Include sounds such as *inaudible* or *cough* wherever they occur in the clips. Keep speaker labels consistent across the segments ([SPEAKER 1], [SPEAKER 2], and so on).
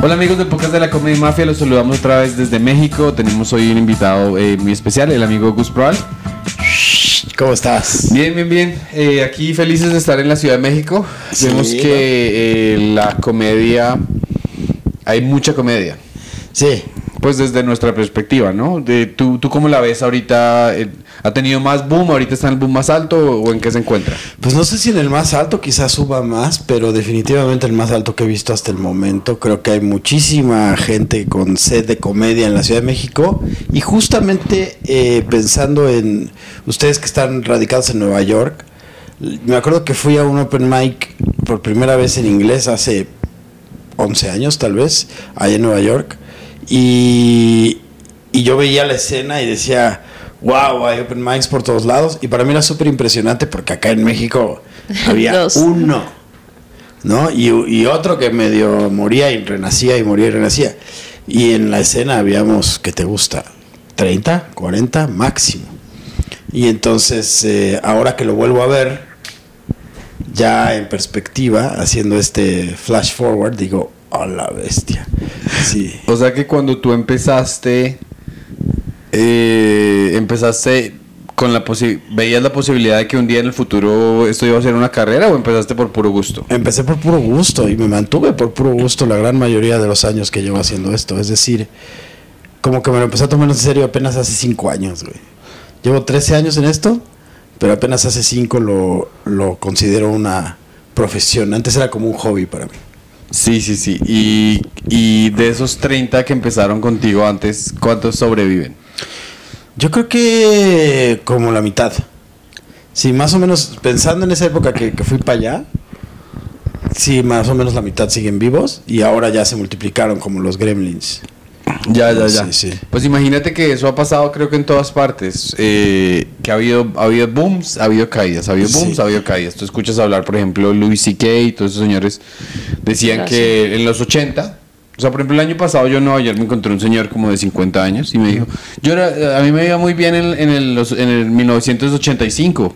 [SPEAKER 1] Hola amigos del podcast de la Comedy Mafia, los saludamos otra vez desde México. Tenemos hoy un invitado eh, muy especial, el amigo Gus Proal.
[SPEAKER 2] ¿Cómo estás?
[SPEAKER 1] Bien, bien, bien. Eh, aquí felices de estar en la Ciudad de México.
[SPEAKER 2] Sí,
[SPEAKER 1] Vemos que eh, la comedia, hay mucha comedia.
[SPEAKER 2] Sí,
[SPEAKER 1] Pues desde nuestra perspectiva, ¿no? De, ¿tú, ¿Tú cómo la ves ahorita? ¿Ha tenido más boom? ¿Ahorita está en el boom más alto o en qué se encuentra?
[SPEAKER 2] pues no sé si en el más alto quizás suba más, pero definitivamente el más alto que he visto hasta el momento. Creo que hay muchísima gente con sed de comedia en la Ciudad de México. Y justamente eh, pensando en ustedes que están radicados en Nueva York, me acuerdo que fui a un open mic por primera vez en inglés hace 11 años tal vez, allá en Nueva York. Y, y yo veía la escena y decía, wow, hay open mics por todos lados. Y para mí era súper impresionante porque acá en México había *laughs* uno, ¿no? Y, y otro que medio moría y renacía y moría y renacía. Y en la escena habíamos, ¿qué te gusta? 30, 40 máximo. Y entonces, eh, ahora que lo vuelvo a ver, ya en perspectiva, haciendo este flash forward, digo, a la bestia. Sí.
[SPEAKER 1] O sea que cuando tú empezaste, eh, empezaste con la posi ¿veías la posibilidad de que un día en el futuro esto iba a ser una carrera o empezaste por puro gusto?
[SPEAKER 2] Empecé por puro gusto y me mantuve por puro gusto la gran mayoría de los años que llevo haciendo esto. Es decir, como que me lo empecé a tomar en serio apenas hace cinco años, güey. Llevo 13 años en esto, pero apenas hace cinco lo, lo considero una profesión. Antes era como un hobby para mí.
[SPEAKER 1] Sí, sí, sí. Y, y de esos 30 que empezaron contigo antes, ¿cuántos sobreviven?
[SPEAKER 2] Yo creo que como la mitad. Sí, más o menos, pensando en esa época que, que fui para allá, sí, más o menos la mitad siguen vivos y ahora ya se multiplicaron como los gremlins.
[SPEAKER 1] Ya, ya, ya.
[SPEAKER 2] Sí, sí.
[SPEAKER 1] Pues imagínate que eso ha pasado creo que en todas partes. eh, que ha habido, ha habido booms, ha habido caídas, ha habido booms,
[SPEAKER 2] Sí.
[SPEAKER 1] ha habido caídas. Tú escuchas hablar, por ejemplo, Louis C.K. y todos esos señores decían
[SPEAKER 3] Gracias.
[SPEAKER 1] que en los 80, o sea, por ejemplo, el año pasado yo en Nueva York me encontré un señor como de 50 años y me dijo, yo era, a mí me iba muy bien en, en el, en el 1985.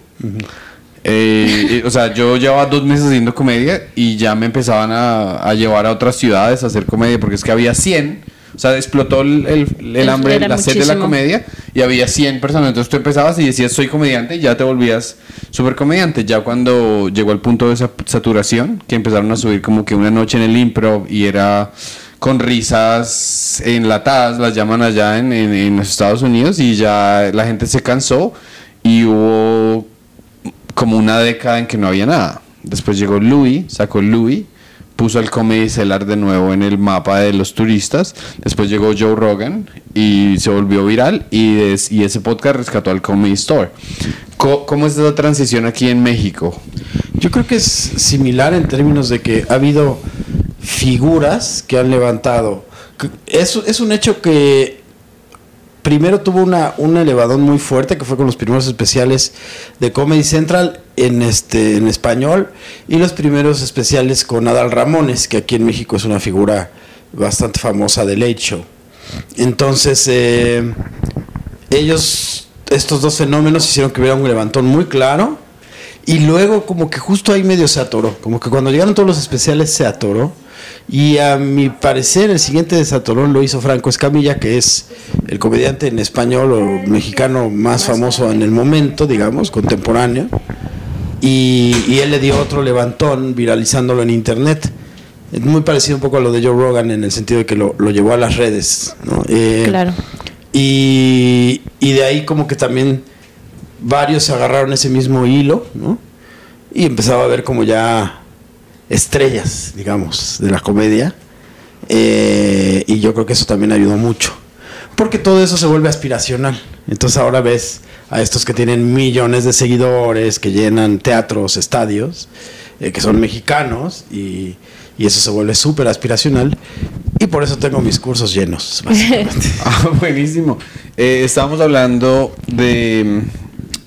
[SPEAKER 1] Eh, eh, o sea, yo llevaba dos meses haciendo comedia y ya me empezaban a, a llevar a otras ciudades a hacer comedia porque es que había 100. O sea, explotó el, el- el hambre,
[SPEAKER 3] Era
[SPEAKER 1] la sed de la
[SPEAKER 3] muchísimo.
[SPEAKER 1] comedia y había 100 personas. Entonces tú empezabas y decías soy comediante y ya te volvías súper comediante. Ya cuando llegó el punto de esa saturación, que empezaron a subir como que una noche en el improv y era con risas enlatadas, las llaman allá en, en- en los Estados Unidos y ya la gente se cansó y hubo como una década en que no había nada. Después llegó Louis, sacó Louis, puso el Comedy Cellar de nuevo en el mapa de los turistas. Después llegó Joe Rogan y se volvió viral y, y ese podcast rescató al Comedy Store. Co- ¿Cómo es esa transición aquí en México?
[SPEAKER 2] Yo creo que es similar en términos de que ha habido figuras que han levantado. Es, es un hecho que primero tuvo una, un elevadón muy fuerte, que fue con los primeros especiales de Comedy Central en, este, en español, y los primeros especiales con Adal Ramones, que aquí en México es una figura bastante famosa de Late Show. Entonces, eh, ellos, estos dos fenómenos hicieron que hubiera un levantón muy claro. Y luego como que justo ahí medio se atoró. Como que cuando llegaron todos los especiales se atoró. Y a mi parecer el siguiente desatorón lo hizo Franco Escamilla, que es el comediante en español o mexicano más famoso en el momento, digamos, contemporáneo. Y, y él le dio otro levantón viralizándolo en internet. Es muy parecido un poco a lo de Joe Rogan en el sentido de que lo, lo llevó a las redes. ¿no? Eh,
[SPEAKER 3] Claro.
[SPEAKER 2] y, y de ahí como que también varios se agarraron ese mismo hilo, ¿no? Y empezaba a ver como ya estrellas, digamos, de la comedia. Eh, y yo creo que eso también ayudó mucho. Porque todo eso se vuelve aspiracional. Entonces ahora ves a estos que tienen millones de seguidores, que llenan teatros, estadios, eh, que son mexicanos, y, eso se vuelve súper aspiracional. Y por eso tengo mis cursos llenos, básicamente. *laughs*
[SPEAKER 1] Ah, buenísimo. Eh, estábamos hablando de,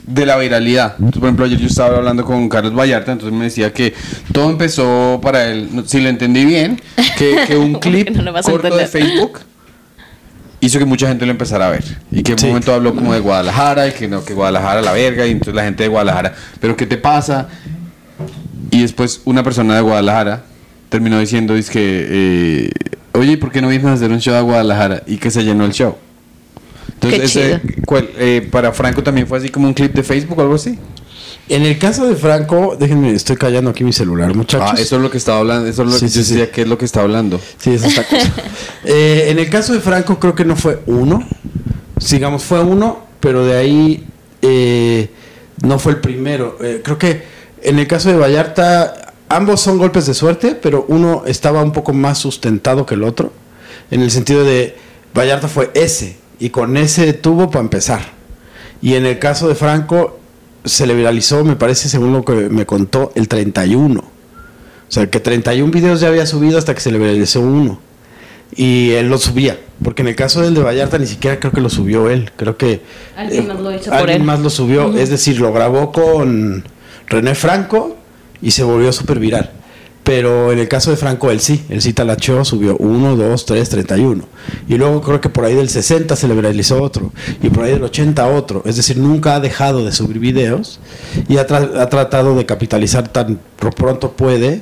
[SPEAKER 1] de la viralidad. Entonces, por ejemplo, ayer yo estaba hablando con Carlos Vallarta, entonces me decía que todo empezó para él, si lo entendí bien, que, que *laughs* un clip
[SPEAKER 3] No
[SPEAKER 1] corto de. Facebook hizo que mucha gente lo empezara a ver. Y que en
[SPEAKER 2] Sí.
[SPEAKER 1] un momento habló como de Guadalajara y que no, que Guadalajara la verga, y entonces la gente de Guadalajara, pero ¿qué te pasa? Y después una persona de Guadalajara terminó diciendo, que, eh, oye, ¿y ¿por qué no vienes a hacer un show a Guadalajara? Y que se llenó el show. Entonces,
[SPEAKER 3] Qué
[SPEAKER 1] ese, ¿cuál, eh, para Franco también fue así como un clip de Facebook o algo así.
[SPEAKER 2] En el caso de Franco, déjenme, estoy callando aquí mi celular, muchachos.
[SPEAKER 1] Ah, eso es lo que estaba hablando, eso es lo
[SPEAKER 2] Sí,
[SPEAKER 1] que
[SPEAKER 2] sí,
[SPEAKER 1] yo
[SPEAKER 2] sí.
[SPEAKER 1] decía que es lo que está hablando.
[SPEAKER 2] Sí, es esta cosa. *laughs* Eh, en el caso de Franco, creo que no fue uno. Sigamos, fue uno, pero de ahí eh, no fue el primero. Eh, creo que en el caso de Vallarta, ambos son golpes de suerte, pero uno estaba un poco más sustentado que el otro. En el sentido de Vallarta fue ese, y con ese tuvo para empezar. Y en el caso de Franco, se le viralizó, me parece, según lo que me contó, el 31. O sea, que 31 videos ya había subido hasta que se le viralizó uno. Y él lo subía. Porque en el caso del de Vallarta ni siquiera creo que lo subió él. Creo que...
[SPEAKER 3] Alguien
[SPEAKER 2] eh,
[SPEAKER 3] más lo hizo por él.
[SPEAKER 2] más lo subió. Es decir, lo grabó con René Franco y se volvió súper viral. Pero en el caso de Franco, él sí. Él sí talachó, subió 1, 2, 3, 31. Y luego creo que por ahí del 60 se le viralizó otro. Y por ahí del 80 otro. Es decir, nunca ha dejado de subir videos. Y ha, tra- ha tratado de capitalizar tan pro- pronto puede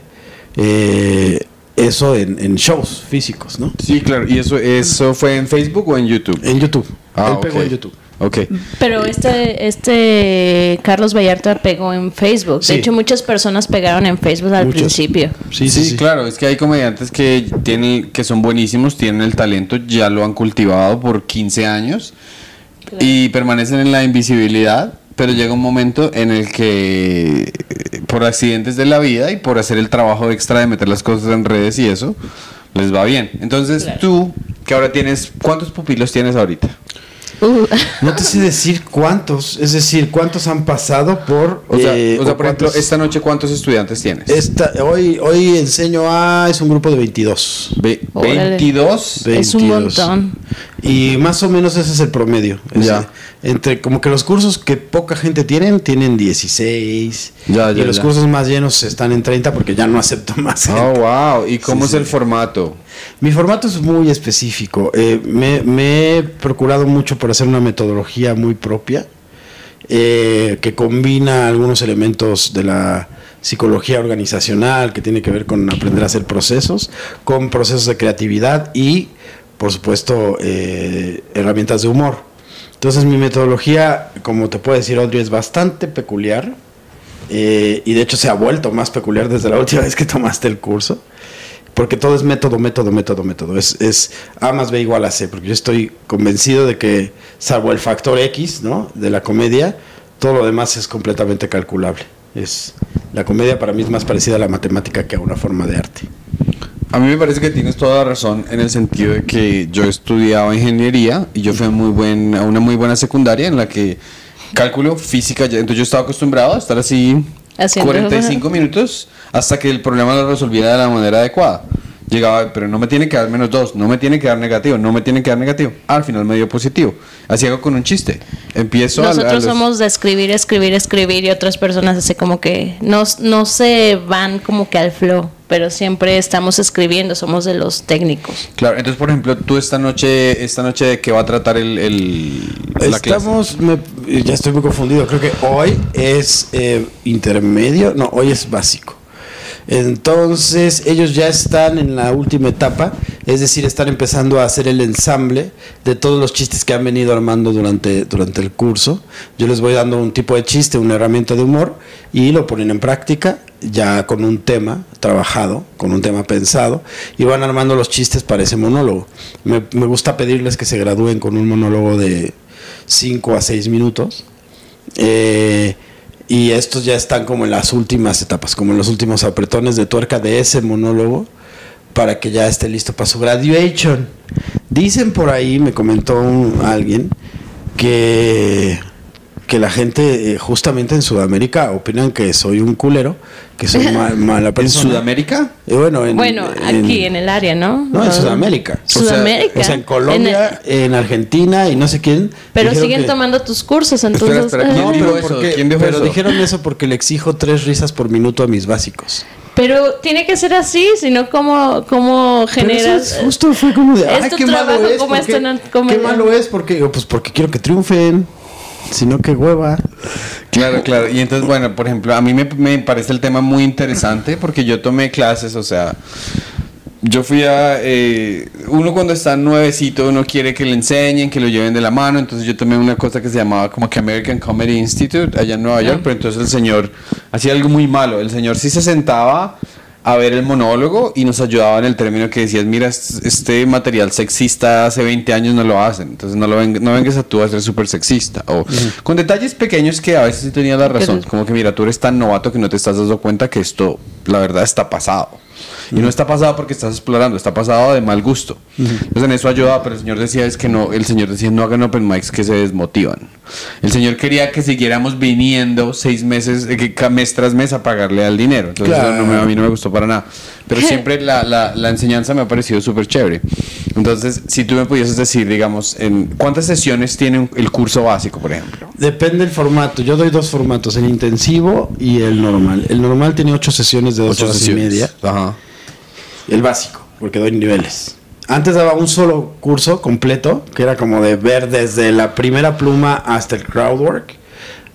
[SPEAKER 2] eh, eso en, en shows físicos, ¿no?
[SPEAKER 1] Sí, claro. ¿Y eso, eso fue en Facebook o en YouTube?
[SPEAKER 2] En YouTube.
[SPEAKER 1] Ah,
[SPEAKER 2] él pegó
[SPEAKER 1] ok.
[SPEAKER 2] en YouTube.
[SPEAKER 1] Ok.
[SPEAKER 3] Pero este, este Carlos Vallarta pegó en Facebook. De
[SPEAKER 2] Sí.
[SPEAKER 3] hecho, muchas personas pegaron en Facebook al
[SPEAKER 2] Muchas.
[SPEAKER 3] principio.
[SPEAKER 2] Sí,
[SPEAKER 1] Sí,
[SPEAKER 2] sí, sí.
[SPEAKER 1] claro, es que hay comediantes que tienen que son buenísimos, tienen el talento, ya lo han cultivado por 15 años y permanecen en la invisibilidad, pero llega un momento en el que por accidentes de la vida y por hacer el trabajo extra de meter las cosas en redes y eso les va bien. Entonces,
[SPEAKER 3] Claro.
[SPEAKER 1] tú que ahora tienes ¿cuántos pupilos tienes ahorita?
[SPEAKER 3] Uh,
[SPEAKER 2] No te sé decir cuántos, es decir, cuántos han pasado por...
[SPEAKER 1] O sea,
[SPEAKER 2] eh,
[SPEAKER 1] o sea
[SPEAKER 2] o
[SPEAKER 1] por ejemplo, esta noche ¿cuántos estudiantes tienes?
[SPEAKER 2] esta, hoy, hoy enseño a... es un grupo de 22.
[SPEAKER 1] Ve-
[SPEAKER 3] Órale.
[SPEAKER 1] 22.
[SPEAKER 3] Es un
[SPEAKER 2] 22.
[SPEAKER 3] montón.
[SPEAKER 2] Y más o menos ese es el promedio. Es
[SPEAKER 1] Ya.
[SPEAKER 2] decir, Entre como que los cursos que poca gente tienen, tienen 16.
[SPEAKER 1] Ya,
[SPEAKER 2] y los
[SPEAKER 1] ya.
[SPEAKER 2] cursos más llenos están en 30 porque ya no acepto más. gente.
[SPEAKER 1] Oh, wow. ¿Y cómo
[SPEAKER 2] Sí,
[SPEAKER 1] es
[SPEAKER 2] sí.
[SPEAKER 1] el formato?
[SPEAKER 2] Mi formato es muy específico. Eh, me, he procurado mucho por hacer una metodología muy propia eh, que combina algunos elementos de la psicología organizacional que tiene que ver con aprender a hacer procesos, con procesos de creatividad y, por supuesto, eh, herramientas de humor. Entonces mi metodología, como te puedo decir, Audrey, es bastante peculiar. eh, y de hecho se ha vuelto más peculiar desde la última vez que tomaste el curso. Porque todo es método, método, método, método. Es, es A más B igual a C. Porque yo estoy convencido de que, salvo el factor X, ¿no? De la comedia, todo lo demás es completamente calculable. Es, la comedia para mí es más parecida a la matemática que a una forma de arte.
[SPEAKER 1] A mí me parece que tienes toda la razón en el sentido de que yo estudiaba ingeniería y yo fui a, muy buen, a una muy buena secundaria en la que cálculo, física, ya- entonces yo estaba acostumbrado a estar así
[SPEAKER 3] Haciendo-
[SPEAKER 1] 45 *laughs* minutos hasta que el problema lo resolviera de la manera adecuada. Llegaba, pero no me tiene que dar menos dos, no me tiene que dar negativo, no me tiene que dar negativo. Al final me dio positivo. Así hago con un chiste. Empiezo a- a
[SPEAKER 3] Nosotros
[SPEAKER 1] los-
[SPEAKER 3] somos de escribir, escribir, escribir y otras personas así como que no, no se van como que al flow, pero siempre estamos escribiendo, somos de los técnicos.
[SPEAKER 1] Claro, entonces por ejemplo, tú esta noche, esta noche de qué va a tratar el, el- la clase?
[SPEAKER 2] Estamos, me- ya estoy muy confundido. Creo que hoy es eh, intermedio, no, hoy es básico. Entonces ellos ya están en la última etapa, es decir, están empezando a hacer el ensamble de todos los chistes que han venido armando durante, durante el curso. Yo les voy dando un tipo de chiste, una herramienta de humor y lo ponen en práctica ya con un tema trabajado, con un tema pensado y van armando los chistes para ese monólogo. Me, gusta pedirles que se gradúen con un monólogo de 5 a 6 minutos. Eh, y estos ya están como en las últimas etapas, como en los últimos apretones de tuerca de ese monólogo para que ya esté listo para su graduation. Dicen por ahí, me comentó alguien, que, que la gente eh, justamente en Sudamérica opinan que soy un culero, que soy ma- *laughs* mala
[SPEAKER 1] ¿En. Sudamérica?
[SPEAKER 2] Eh, bueno, en,
[SPEAKER 3] bueno, aquí en el área, ¿no?
[SPEAKER 2] No, en Sudamérica. O sea,
[SPEAKER 3] Sudamérica.
[SPEAKER 2] O sea, en Colombia, en, Argentina y no sé quién.
[SPEAKER 3] pero siguen
[SPEAKER 2] que-
[SPEAKER 3] tomando tus cursos, entonces...
[SPEAKER 1] espera, ¿quién
[SPEAKER 2] No,
[SPEAKER 1] dijo
[SPEAKER 2] pero,
[SPEAKER 1] eso?
[SPEAKER 2] porque-
[SPEAKER 1] ¿Quién dijo
[SPEAKER 2] pero
[SPEAKER 1] eso?
[SPEAKER 2] dijeron eso porque le exijo tres risas por minuto a mis básicos.
[SPEAKER 3] Pero tiene que ser así, sino como, como
[SPEAKER 2] Pero
[SPEAKER 3] generas...
[SPEAKER 2] eso es justo fue como de,
[SPEAKER 3] Es
[SPEAKER 2] ay,
[SPEAKER 3] tu
[SPEAKER 2] qué malo es,
[SPEAKER 3] como
[SPEAKER 2] ¿por
[SPEAKER 3] esto
[SPEAKER 2] qué-
[SPEAKER 3] no-
[SPEAKER 2] qué malo es porque pues porque quiero que triunfen, sino que hueva.
[SPEAKER 1] Claro, claro. Y entonces, bueno, por ejemplo, a mí me, me parece el tema muy interesante porque yo tomé clases, o sea, yo fui a... eh, uno cuando está nuevecito, uno quiere que le enseñen, que lo lleven de la mano. Entonces yo tomé una cosa que se llamaba como que American Comedy Institute allá en Nueva York. Pero entonces el señor hacía algo muy malo. El señor sí se sentaba a ver el monólogo y nos ayudaba en el término que decías, mira, es- este material sexista hace 20 años no lo hacen. Entonces no, lo ven- no vengas a tú a ser súper sexista. O con detalles pequeños que a veces sí tenía la razón. Como que mira, tú eres tan novato que no te estás dando cuenta que esto, la verdad, está pasado. Y no está pasado porque estás explorando, está pasado de mal gusto. Entonces en eso ayudaba, pero el señor decía es que no, el señor decía no hagan open mics que se desmotivan. El señor quería que siguiéramos viniendo seis meses, eh, mes tras mes a pagarle al dinero. Entonces eso no me- a mí no me gustó para nada. Pero *laughs* siempre la, la, la enseñanza me ha parecido súper chévere. Entonces, si tú me pudieses decir, digamos, en ¿cuántas sesiones tiene el curso básico, por ejemplo?
[SPEAKER 2] Depende del formato. Yo doy dos formatos, el intensivo y el normal. El normal tiene ocho sesiones de dos
[SPEAKER 1] Ocho
[SPEAKER 2] horas
[SPEAKER 1] sesiones.
[SPEAKER 2] y media.
[SPEAKER 1] Ajá.
[SPEAKER 2] El básico, porque doy niveles. Antes daba un solo curso completo, que era como de ver desde la primera pluma hasta el crowdwork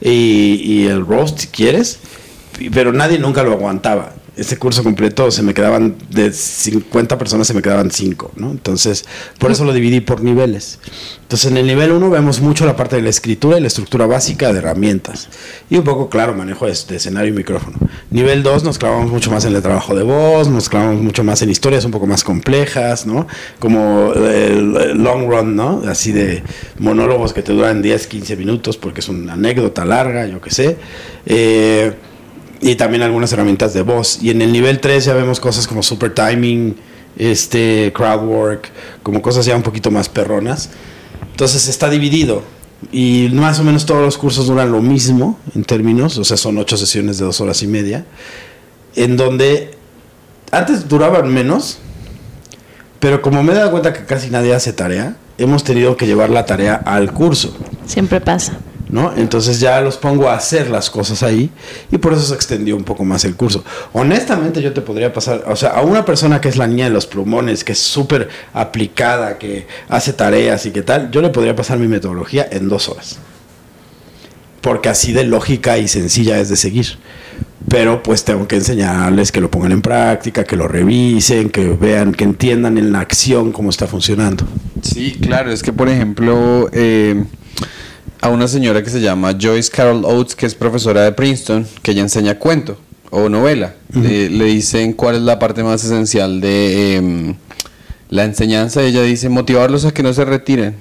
[SPEAKER 2] y, el roast, si quieres, pero nadie nunca lo aguantaba. Este curso completo se me quedaban, de 50 personas se me quedaban 5, ¿no? Entonces, por eso lo dividí por niveles. Entonces, en el nivel 1 vemos mucho la parte de la escritura y la estructura básica de herramientas. Y un poco, claro, manejo de, de escenario y micrófono. Nivel 2 nos clavamos mucho más en el trabajo de voz, nos clavamos mucho más en historias un poco más complejas, ¿no? Como el, el long run, ¿no? Así de monólogos que te duran 10, 15 minutos porque es una anécdota larga, yo qué sé. Eh, y también algunas herramientas de voz. Y en el nivel 3 ya vemos cosas como super timing, este, crowd work, como cosas ya un poquito más perronas. Entonces está dividido. Y más o menos todos los cursos duran lo mismo en términos, o sea, son ocho sesiones de dos horas y media, en donde antes duraban menos, pero como me he dado cuenta que casi nadie hace tarea, hemos tenido que llevar la tarea al curso.
[SPEAKER 3] Siempre pasa.
[SPEAKER 2] ¿No? Entonces ya los pongo a hacer las cosas ahí y por eso se extendió un poco más el curso. Honestamente yo te podría pasar, o sea, a una persona que es la niña de los plumones, que es súper aplicada, que hace tareas y que tal, yo le podría pasar mi metodología en dos horas. Porque así de lógica y sencilla es de seguir. Pero pues tengo que enseñarles que lo pongan en práctica, que lo revisen, que vean, que entiendan en la acción cómo está funcionando.
[SPEAKER 1] Sí, claro, es que por ejemplo, eh, a una señora que se llama Joyce Carol Oates, que es profesora de Princeton, que ella enseña cuento o novela, le, le dicen cuál es la parte más esencial de em, la enseñanza. Ella dice motivarlos a que no se retiren.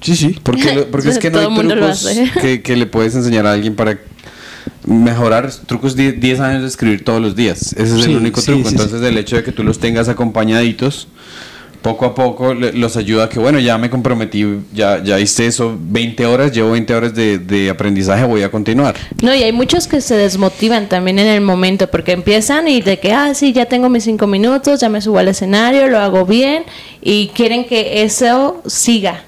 [SPEAKER 2] Sí, sí.
[SPEAKER 1] Porque, lo- porque es *laughs* que no hay trucos que, que le puedes enseñar a alguien para mejorar trucos de 10 años de escribir todos los días. Ese es
[SPEAKER 2] Sí,
[SPEAKER 1] el único
[SPEAKER 2] sí,
[SPEAKER 1] truco.
[SPEAKER 2] sí,
[SPEAKER 1] Entonces, el hecho de que tú los tengas acompañaditos, poco a poco le- los ayuda a que, bueno, ya me comprometí, ya, ya hice eso 20 horas, llevo 20 horas de, de aprendizaje, voy a continuar.
[SPEAKER 3] No, y hay muchos que se desmotivan también en el momento porque empiezan y de que, ah, sí, ya tengo mis cinco minutos, ya me subo al escenario, lo hago bien y quieren que eso siga.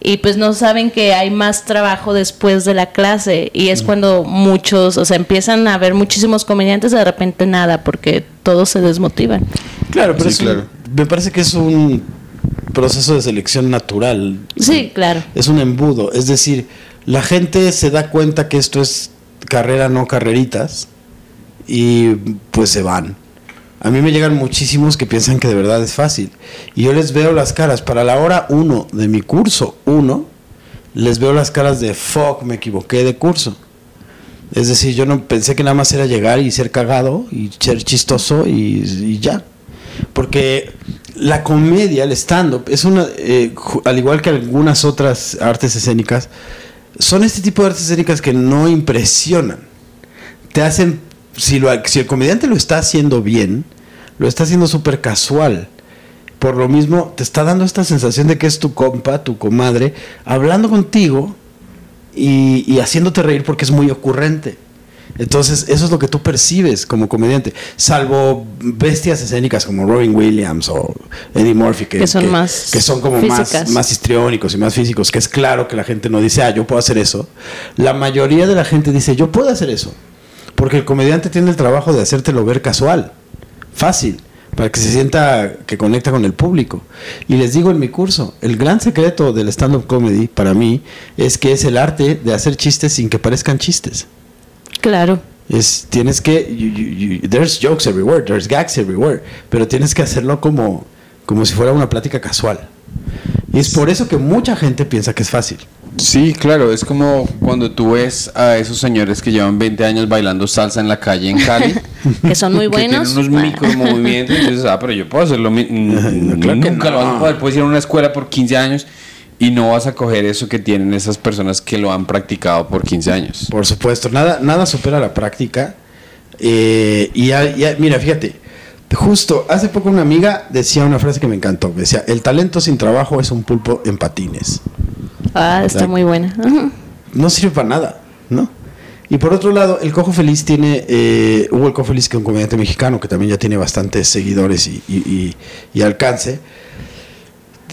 [SPEAKER 3] Y pues no saben que hay más trabajo después de la clase y es cuando muchos, o sea, empiezan a ver muchísimos comediantes de repente nada porque todos se desmotivan.
[SPEAKER 2] Claro, pero
[SPEAKER 1] Sí,
[SPEAKER 2] es un-
[SPEAKER 1] claro.
[SPEAKER 2] Me parece que es un proceso de selección natural.
[SPEAKER 3] Sí, claro.
[SPEAKER 2] Es un embudo. Es decir, la gente se da cuenta que esto es carrera, no carreritas, y pues se van. A mí me llegan muchísimos que piensan que de verdad es fácil. Y yo les veo las caras. Para la hora uno de mi curso, uno, les veo las caras de fuck, me equivoqué de curso. Es decir, yo no pensé que nada más era llegar y ser cagado y ser chistoso y, y ya. Porque la comedia, el stand-up, es una, eh, al igual que algunas otras artes escénicas, son este tipo de artes escénicas que no impresionan. Te hacen, si, lo, si el comediante lo está haciendo bien, lo está haciendo súper casual. Por lo mismo, te está dando esta sensación de que es tu compa, tu comadre, hablando contigo y haciéndote reír porque es muy ocurrente. Entonces, eso es lo que tú percibes como comediante. Salvo bestias escénicas como Robin Williams o Eddie Murphy, que,
[SPEAKER 3] Que son más
[SPEAKER 2] que son como más, más histriónicos y más físicos, que es claro que la gente no dice, ah, yo puedo hacer eso. La mayoría de la gente dice, yo puedo hacer eso. Porque el comediante tiene el trabajo de hacértelo ver casual, fácil, para que se sienta que conecta con el público. Y les digo en mi curso, el gran secreto del stand-up comedy para mí es que es el arte de hacer chistes sin que parezcan chistes.
[SPEAKER 3] Claro.
[SPEAKER 2] Es, tienes que, you- you- you- there's jokes everywhere, there's gags everywhere, pero tienes que hacerlo como, como si fuera una plática casual. Y es por eso que mucha gente piensa que es fácil.
[SPEAKER 1] Sí, claro, es como cuando tú ves a esos señores que llevan 20 años bailando salsa en la calle en Cali. *laughs*
[SPEAKER 3] Que son muy buenos.
[SPEAKER 1] Que tienen unos micro movimientos. Y dices, ah, pero yo puedo hacerlo. *laughs*
[SPEAKER 2] No, claro que
[SPEAKER 1] Nunca lo vas a
[SPEAKER 2] no.
[SPEAKER 1] poder. Puedes ir a una escuela por 15 años y no vas a coger eso que tienen esas personas que lo han practicado por 15 años.
[SPEAKER 2] Por supuesto, nada, nada supera la práctica. Eh, y ya- ya- mira, fíjate, justo hace poco una amiga decía una frase que me encantó. Decía, el talento sin trabajo es un pulpo en patines.
[SPEAKER 3] Ah, está muy buena.
[SPEAKER 2] No sirve para nada, ¿no? Y por otro lado, el Cojo Feliz tiene, eh, Hugo el Cojo Feliz, que es un comediante mexicano que también ya tiene bastantes seguidores y, y- y- y alcance,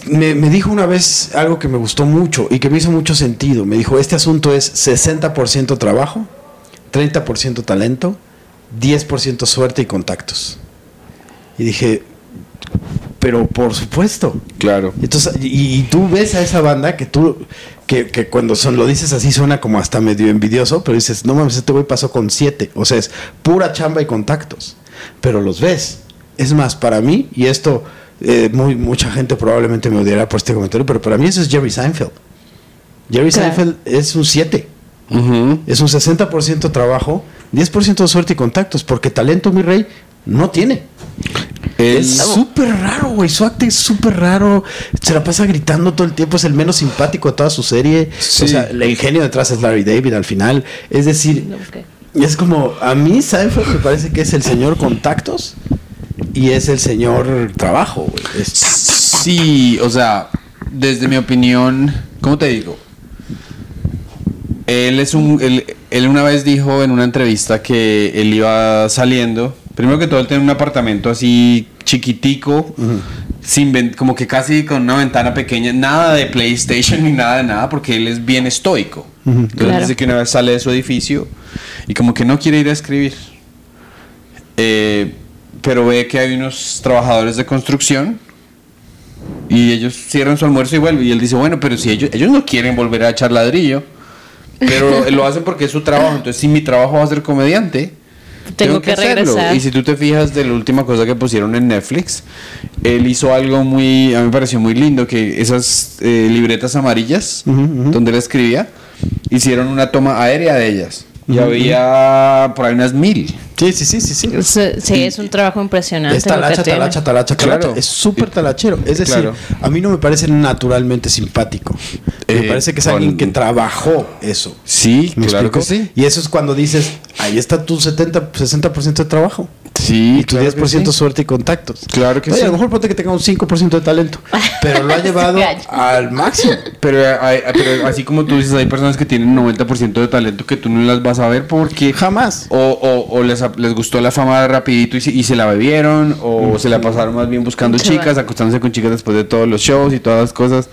[SPEAKER 2] me, me dijo una vez algo que me gustó mucho y que me hizo mucho sentido. Me dijo, este asunto es 60% trabajo, 30% talento, 10% suerte y contactos. Y dije, pero por supuesto,
[SPEAKER 1] Claro.
[SPEAKER 2] entonces, y, y tú ves a esa banda que tú, que, que cuando son, lo dices así suena como hasta medio envidioso, pero dices, no mames, este güey pasó con siete. O sea, es pura chamba y contactos. Pero los ves. Es más, para mí, y esto, eh, muy, mucha gente probablemente me odiará por este comentario, pero para mí eso es Jerry Seinfeld. Jerry
[SPEAKER 3] Claro.
[SPEAKER 2] Seinfeld es un 7.
[SPEAKER 1] Ujú.
[SPEAKER 2] Es un 60% trabajo, 10% suerte y contactos, porque talento, mi rey, no tiene.
[SPEAKER 1] El-
[SPEAKER 2] Es súper raro, güey. Su acto es súper raro. Se la pasa gritando todo el tiempo. Es el menos simpático de toda su serie.
[SPEAKER 1] Sí.
[SPEAKER 2] O sea, el ingenio detrás es Larry David al final. Es decir,
[SPEAKER 3] Ok.
[SPEAKER 2] es como a mí Seinfeld me parece que es el señor contactos y es el señor trabajo, güey. Es-
[SPEAKER 1] Sí, o sea, desde mi opinión, ¿cómo te digo? Él es un, él, él una vez dijo en una entrevista que él iba saliendo. Primero que todo, él tiene un apartamento así chiquitico, sin ven- como que casi con una ventana pequeña, nada de PlayStation ni nada de nada, porque él es bien estoico. Entonces
[SPEAKER 3] Claro.
[SPEAKER 1] dice que una vez sale de su edificio y como que no quiere ir a escribir. Eh, pero ve que hay unos trabajadores de construcción y ellos cierran su almuerzo y vuelven. Y él dice, bueno, pero si ellos, ellos no quieren volver a echar ladrillo, pero *laughs* lo hacen porque es su trabajo. Entonces, si mi trabajo va a ser comediante,
[SPEAKER 3] Tengo que regresar.
[SPEAKER 1] Y si tú te fijas de la última cosa que pusieron en Netflix, él hizo algo muy, a mí me pareció muy lindo, que esas eh, libretas amarillas, donde él escribía, hicieron una toma aérea de ellas. Y había por ahí unas mil.
[SPEAKER 2] Sí, sí, sí, sí, sí.
[SPEAKER 3] Sí, sí, es un trabajo impresionante.
[SPEAKER 2] Es
[SPEAKER 3] lo que
[SPEAKER 2] talacha,
[SPEAKER 3] tiene.
[SPEAKER 2] talacha, talacha, talacha.
[SPEAKER 1] Claro.
[SPEAKER 2] Es súper talachero. Es decir,
[SPEAKER 1] Claro.
[SPEAKER 2] a mí no me parece naturalmente simpático. me
[SPEAKER 1] Eh,
[SPEAKER 2] parece que es
[SPEAKER 1] con-
[SPEAKER 2] alguien que trabajó eso.
[SPEAKER 1] Sí,
[SPEAKER 2] ¿Me
[SPEAKER 1] claro
[SPEAKER 2] explico?
[SPEAKER 1] que sí.
[SPEAKER 2] Y eso es cuando dices, ahí está tu 70, 60% de trabajo.
[SPEAKER 1] Sí,
[SPEAKER 2] y tu
[SPEAKER 1] claro que
[SPEAKER 2] 10%
[SPEAKER 1] sí.
[SPEAKER 2] suerte y contactos.
[SPEAKER 1] Claro que
[SPEAKER 2] Oye,
[SPEAKER 1] sí.
[SPEAKER 2] A lo mejor ponte que tenga un 5% de talento, pero lo ha *laughs* llevado al máximo.
[SPEAKER 1] Pero, hay- pero así como tú dices, hay personas que tienen 90% de talento que tú no las vas a ver porque
[SPEAKER 2] Jamás.
[SPEAKER 1] o, o- o les, les gustó la fama rapidito y se, y se la bebieron o se la pasaron más bien buscando chicas, acostándose con chicas después de todos los shows y todas las cosas.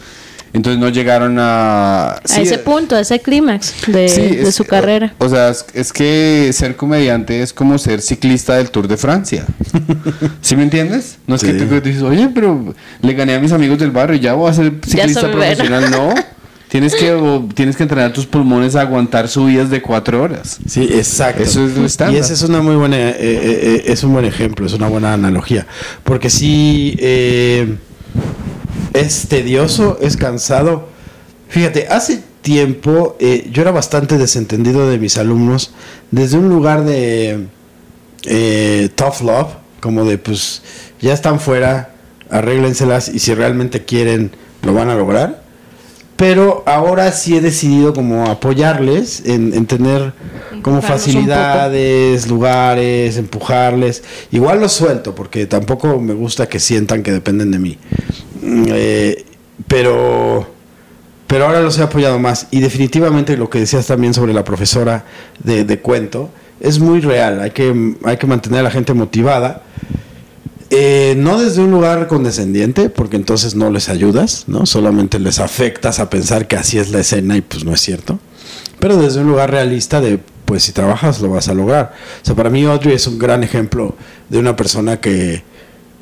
[SPEAKER 1] Entonces no llegaron a...
[SPEAKER 3] A
[SPEAKER 1] sí,
[SPEAKER 3] ese
[SPEAKER 1] eh,
[SPEAKER 3] punto, a ese clímax de,
[SPEAKER 1] sí,
[SPEAKER 3] de
[SPEAKER 1] es-
[SPEAKER 3] su carrera.
[SPEAKER 1] O, o sea, es, es que ser comediante es como ser ciclista del Tour de Francia. *laughs* ¿Sí me entiendes? No es que tú dices, oye, pero le gané a mis amigos del barrio y ya voy a ser ciclista
[SPEAKER 3] soy buena".
[SPEAKER 1] profesional. No. Tienes que, o tienes que entrenar tus pulmones a aguantar subidas de cuatro horas.
[SPEAKER 2] Sí, exacto.
[SPEAKER 1] Eso es lo estándar.
[SPEAKER 2] Y ese es una muy buena, eh, eh, eh, es un buen ejemplo, es una buena analogía. Porque sí, eh, es tedioso, es cansado. Fíjate, hace tiempo eh, yo era bastante desentendido de mis alumnos desde un lugar de eh, tough love, como de pues ya están fuera, arréglenselas y si realmente quieren lo van a lograr. Pero ahora sí he decidido como apoyarles en, en tener como facilidades, lugares, empujarles. Igual los suelto porque tampoco me gusta que sientan que dependen de mí. Eh, pero, pero ahora los he apoyado más. Y definitivamente lo que decías también sobre la profesora de, de cuento es muy real. Hay que, hay que mantener a la gente motivada. Eh, no desde un lugar condescendiente, porque entonces no les ayudas, ¿no? Solamente les afectas a pensar que así es la escena y pues no es cierto. Pero desde un lugar realista de, pues si trabajas lo vas a lograr. O sea, para mí Audrey es un gran ejemplo de una persona que,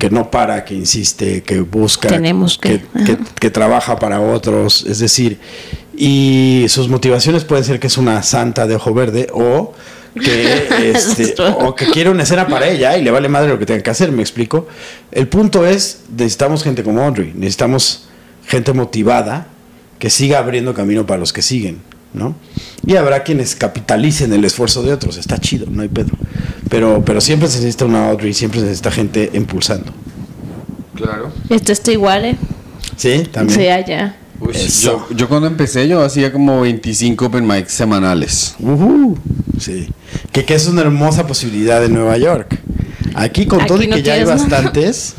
[SPEAKER 2] que no para, que insiste, que busca,
[SPEAKER 3] Tenemos que,
[SPEAKER 2] que, que trabaja para otros, es decir, y sus motivaciones pueden ser que es una santa de ojo verde o que *laughs* este, o que quiere una escena para ella y le vale madre lo que tenga que hacer, me explico. El punto es, necesitamos gente como Audrey, necesitamos gente motivada que siga abriendo camino para los que siguen, ¿no? Y habrá quienes capitalicen el esfuerzo de otros, está chido, no hay pedo. Pero, pero siempre se necesita una Audrey, siempre se necesita gente impulsando.
[SPEAKER 1] Claro.
[SPEAKER 3] Esto está igual, ¿eh?
[SPEAKER 2] Sí, también.
[SPEAKER 3] Sí, allá.
[SPEAKER 1] Yo, yo cuando empecé yo hacía como 25 open mics semanales.
[SPEAKER 2] Ujú, Sí. Que, que es una hermosa posibilidad de Nueva York. Aquí con
[SPEAKER 3] Aquí
[SPEAKER 2] todo y
[SPEAKER 3] no
[SPEAKER 2] que ya hay
[SPEAKER 3] nada.
[SPEAKER 2] bastantes,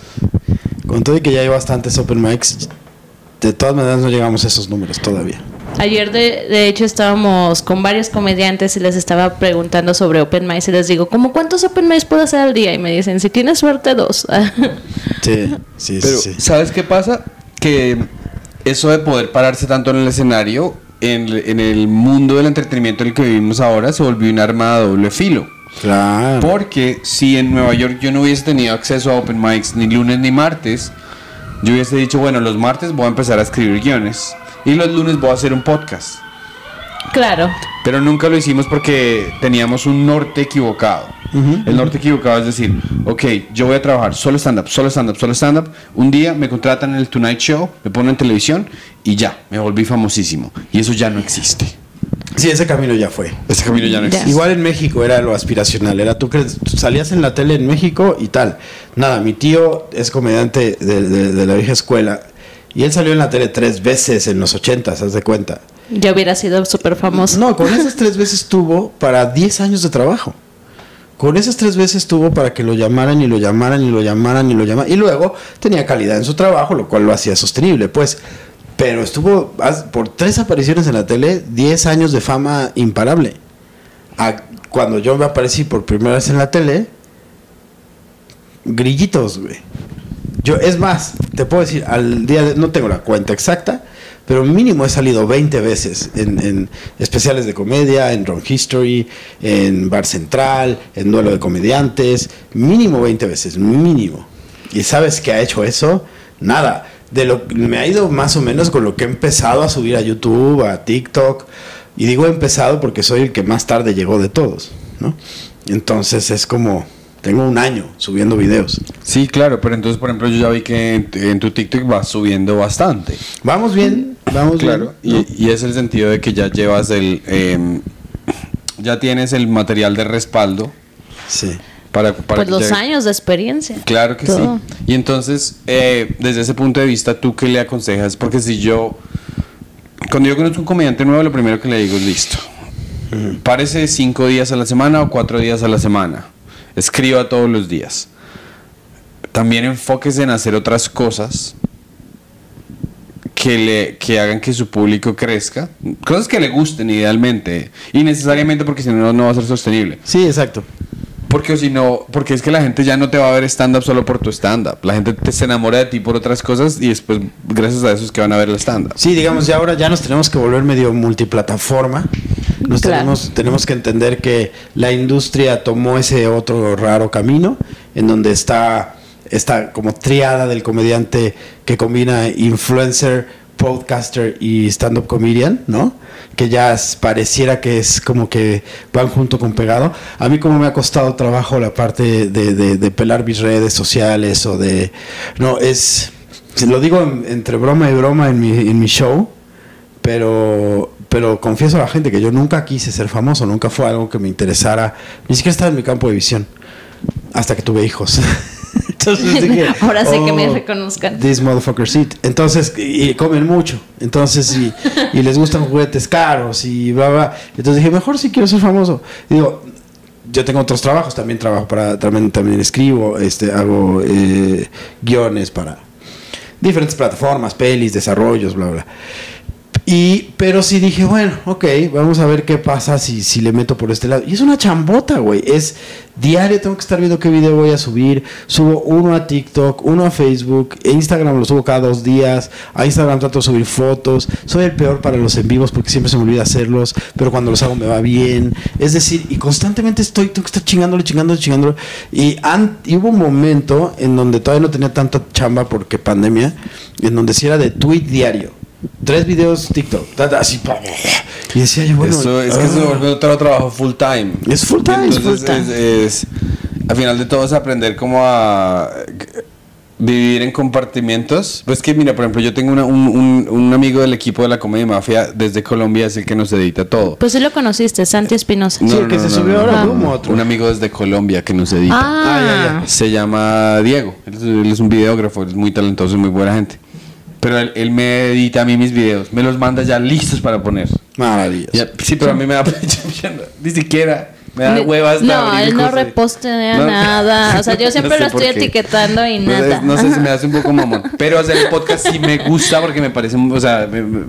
[SPEAKER 2] con todo y que ya hay bastantes open mics, de todas maneras no llegamos a esos números todavía.
[SPEAKER 3] Ayer de, de hecho estábamos con varios comediantes y les estaba preguntando sobre open mics y les digo, ¿cómo cuántos open mics puedo hacer al día? Y me dicen, si tienes suerte, dos. *laughs*
[SPEAKER 2] Sí, sí,
[SPEAKER 1] Pero,
[SPEAKER 2] sí. sí.
[SPEAKER 1] ¿sabes qué pasa? Que eso de poder pararse tanto en el escenario, en, en el mundo del entretenimiento en el que vivimos ahora, se volvió un arma de doble filo.
[SPEAKER 2] Claro.
[SPEAKER 1] Porque si en Nueva York yo no hubiese tenido acceso a open mics ni lunes ni martes, yo hubiese dicho, bueno, los martes voy a empezar a escribir guiones y los lunes voy a hacer un podcast.
[SPEAKER 3] claro.
[SPEAKER 1] Pero nunca lo hicimos porque teníamos un norte equivocado. El norte equivocado es decir, ok, yo voy a trabajar solo stand-up, solo stand-up, solo stand-up. Un día me contratan en el Tonight Show, me ponen en televisión y ya, me volví famosísimo. Y eso ya no existe.
[SPEAKER 2] Sí, ese camino ya fue.
[SPEAKER 1] Ese camino ya no existe.
[SPEAKER 2] Igual en México era lo aspiracional, era tú, crees, tú salías en la tele en México y tal. Nada, mi tío es comediante de, de- de la vieja escuela y él salió en la tele tres veces en los ochentas, haz de cuenta.
[SPEAKER 3] Ya hubiera sido súper famoso.
[SPEAKER 2] No, con esas tres veces tuvo para 10 años de trabajo. Con esas tres veces tuvo para que lo llamaran y lo llamaran y lo llamaran y lo llamaran. Y luego tenía calidad en su trabajo, lo cual lo hacía sostenible, pues. Pero estuvo por tres apariciones en la tele, 10 años de fama imparable. A- cuando yo me aparecí por primera vez en la tele, grillitos, güey. Yo, es más, te puedo decir, al día de, no tengo la cuenta exacta, pero mínimo he salido 20 veces en, especiales de comedia, en Wrong History, en Bar Central, en Duelo de Comediantes, mínimo 20 veces, mínimo. ¿Y sabes qué ha hecho eso? Nada. De lo, me ha ido más o menos con lo que he empezado a subir a YouTube, a TikTok. Y digo empezado porque soy el que más tarde llegó de todos, ¿no? Entonces es como, tengo un año subiendo videos.
[SPEAKER 1] Sí, claro, pero entonces, por ejemplo, yo ya vi que en, en tu TikTok vas subiendo bastante.
[SPEAKER 2] Vamos bien, vamos
[SPEAKER 1] Claro,
[SPEAKER 2] bien.
[SPEAKER 1] y, y es el sentido de que ya llevas el... em, ya tienes el material de respaldo
[SPEAKER 2] Sí.
[SPEAKER 1] para... para
[SPEAKER 3] Pues los
[SPEAKER 1] ya-
[SPEAKER 3] años de experiencia.
[SPEAKER 1] Claro que
[SPEAKER 3] Todo.
[SPEAKER 1] sí. Y entonces, eh, desde ese punto de vista, ¿tú qué le aconsejas? Porque si yo, cuando yo conozco un comediante nuevo, lo primero que le digo es listo. Párese cinco días a la semana o cuatro días a la semana. Escriba todos los días. También enfóquese en hacer otras cosas que, le, que hagan que su público crezca. Cosas que le gusten idealmente. Y necesariamente porque si no, no va a ser sostenible.
[SPEAKER 2] Sí, exacto.
[SPEAKER 1] Porque si no, porque es que la gente ya no te va a ver stand-up solo por tu stand-up. La gente te, se enamora de ti por otras cosas y después, gracias a eso, es que van a ver el stand-up.
[SPEAKER 2] Sí, digamos, ya ahora ya nos tenemos que volver medio multiplataforma. Nos
[SPEAKER 3] Claro.
[SPEAKER 2] tenemos, tenemos que entender que la industria tomó ese otro raro camino en donde está esta como triada del comediante que combina influencer, podcaster y stand-up comedian, ¿no? Que ya es- pareciera que es como que van junto con pegado. A mí como me ha costado trabajo la parte de, de- de pelar mis redes sociales o de... No, es... Lo digo en- entre broma y broma en mi, en mi show, pero, pero confieso a la gente que yo nunca quise ser famoso, nunca fue algo que me interesara, ni siquiera estaba en mi campo de visión, hasta que tuve hijos. *laughs* Entonces dije, *laughs*
[SPEAKER 3] Ahora sí que me
[SPEAKER 2] "Oh,
[SPEAKER 3] reconozcan.
[SPEAKER 2] This motherfuckers eat. Entonces, y, comen mucho. Entonces, y, y les gustan juguetes caros y bla, bla. Entonces dije, mejor si quiero ser famoso. Y digo, yo tengo otros trabajos, también trabajo para, también, también escribo, este, hago eh, guiones para diferentes plataformas, pelis, desarrollos, bla, bla. Y, pero sí dije, bueno, ok, vamos a ver qué pasa si, si le meto por este lado. Y es una chambota, güey. Es diario, tengo que estar viendo qué video voy a subir. Subo uno a TikTok, uno a Facebook. e Instagram lo subo cada dos días. A Instagram trato de subir fotos. Soy el peor para los en vivos porque siempre se me olvida hacerlos. Pero cuando los hago me va bien. Es decir, y constantemente estoy, tengo que estar chingándole, chingándole, chingándole. Y, hubo un momento en donde todavía no tenía tanta chamba porque pandemia. En donde sí era de tweet diario tres videos TikTok, así, pa, y decía yo, bueno,
[SPEAKER 1] Eso- es que se
[SPEAKER 2] ah,
[SPEAKER 1] vuelve otro trabajo full time.
[SPEAKER 2] Es full time,
[SPEAKER 1] Y
[SPEAKER 2] es
[SPEAKER 1] entonces
[SPEAKER 2] full time.
[SPEAKER 1] Es, es- al final de todo es aprender cómo a eh, vivir en compartimientos. Pues que mira, por ejemplo, yo tengo una- un, un- un amigo del equipo de la Comedia Mafia desde Colombia, es el que nos edita todo.
[SPEAKER 3] Pues sí lo conociste, Santi Espinosa.
[SPEAKER 2] Sí, el que se subió ahora, otro.
[SPEAKER 1] Un amigo desde Colombia que nos edita.
[SPEAKER 3] Ah,
[SPEAKER 1] Se llama Diego. Él es, él es un videógrafo, es muy talentoso y muy buena gente. Pero él, él me edita a mí mis videos, me los manda ya listos para poner.
[SPEAKER 2] maravilloso.
[SPEAKER 1] Ya, sí, pero a mí me da *laughs* ni siquiera me da huevas
[SPEAKER 3] No, él no repostea
[SPEAKER 1] No.
[SPEAKER 3] nada. O sea, yo *laughs* siempre
[SPEAKER 1] No
[SPEAKER 3] lo
[SPEAKER 1] sé por
[SPEAKER 3] estoy
[SPEAKER 1] qué.
[SPEAKER 3] etiquetando y
[SPEAKER 1] No,
[SPEAKER 3] nada.
[SPEAKER 1] No sé, se me hace un poco mamón. Pero hacer el podcast sí me gusta porque me parece, o sea, me- me-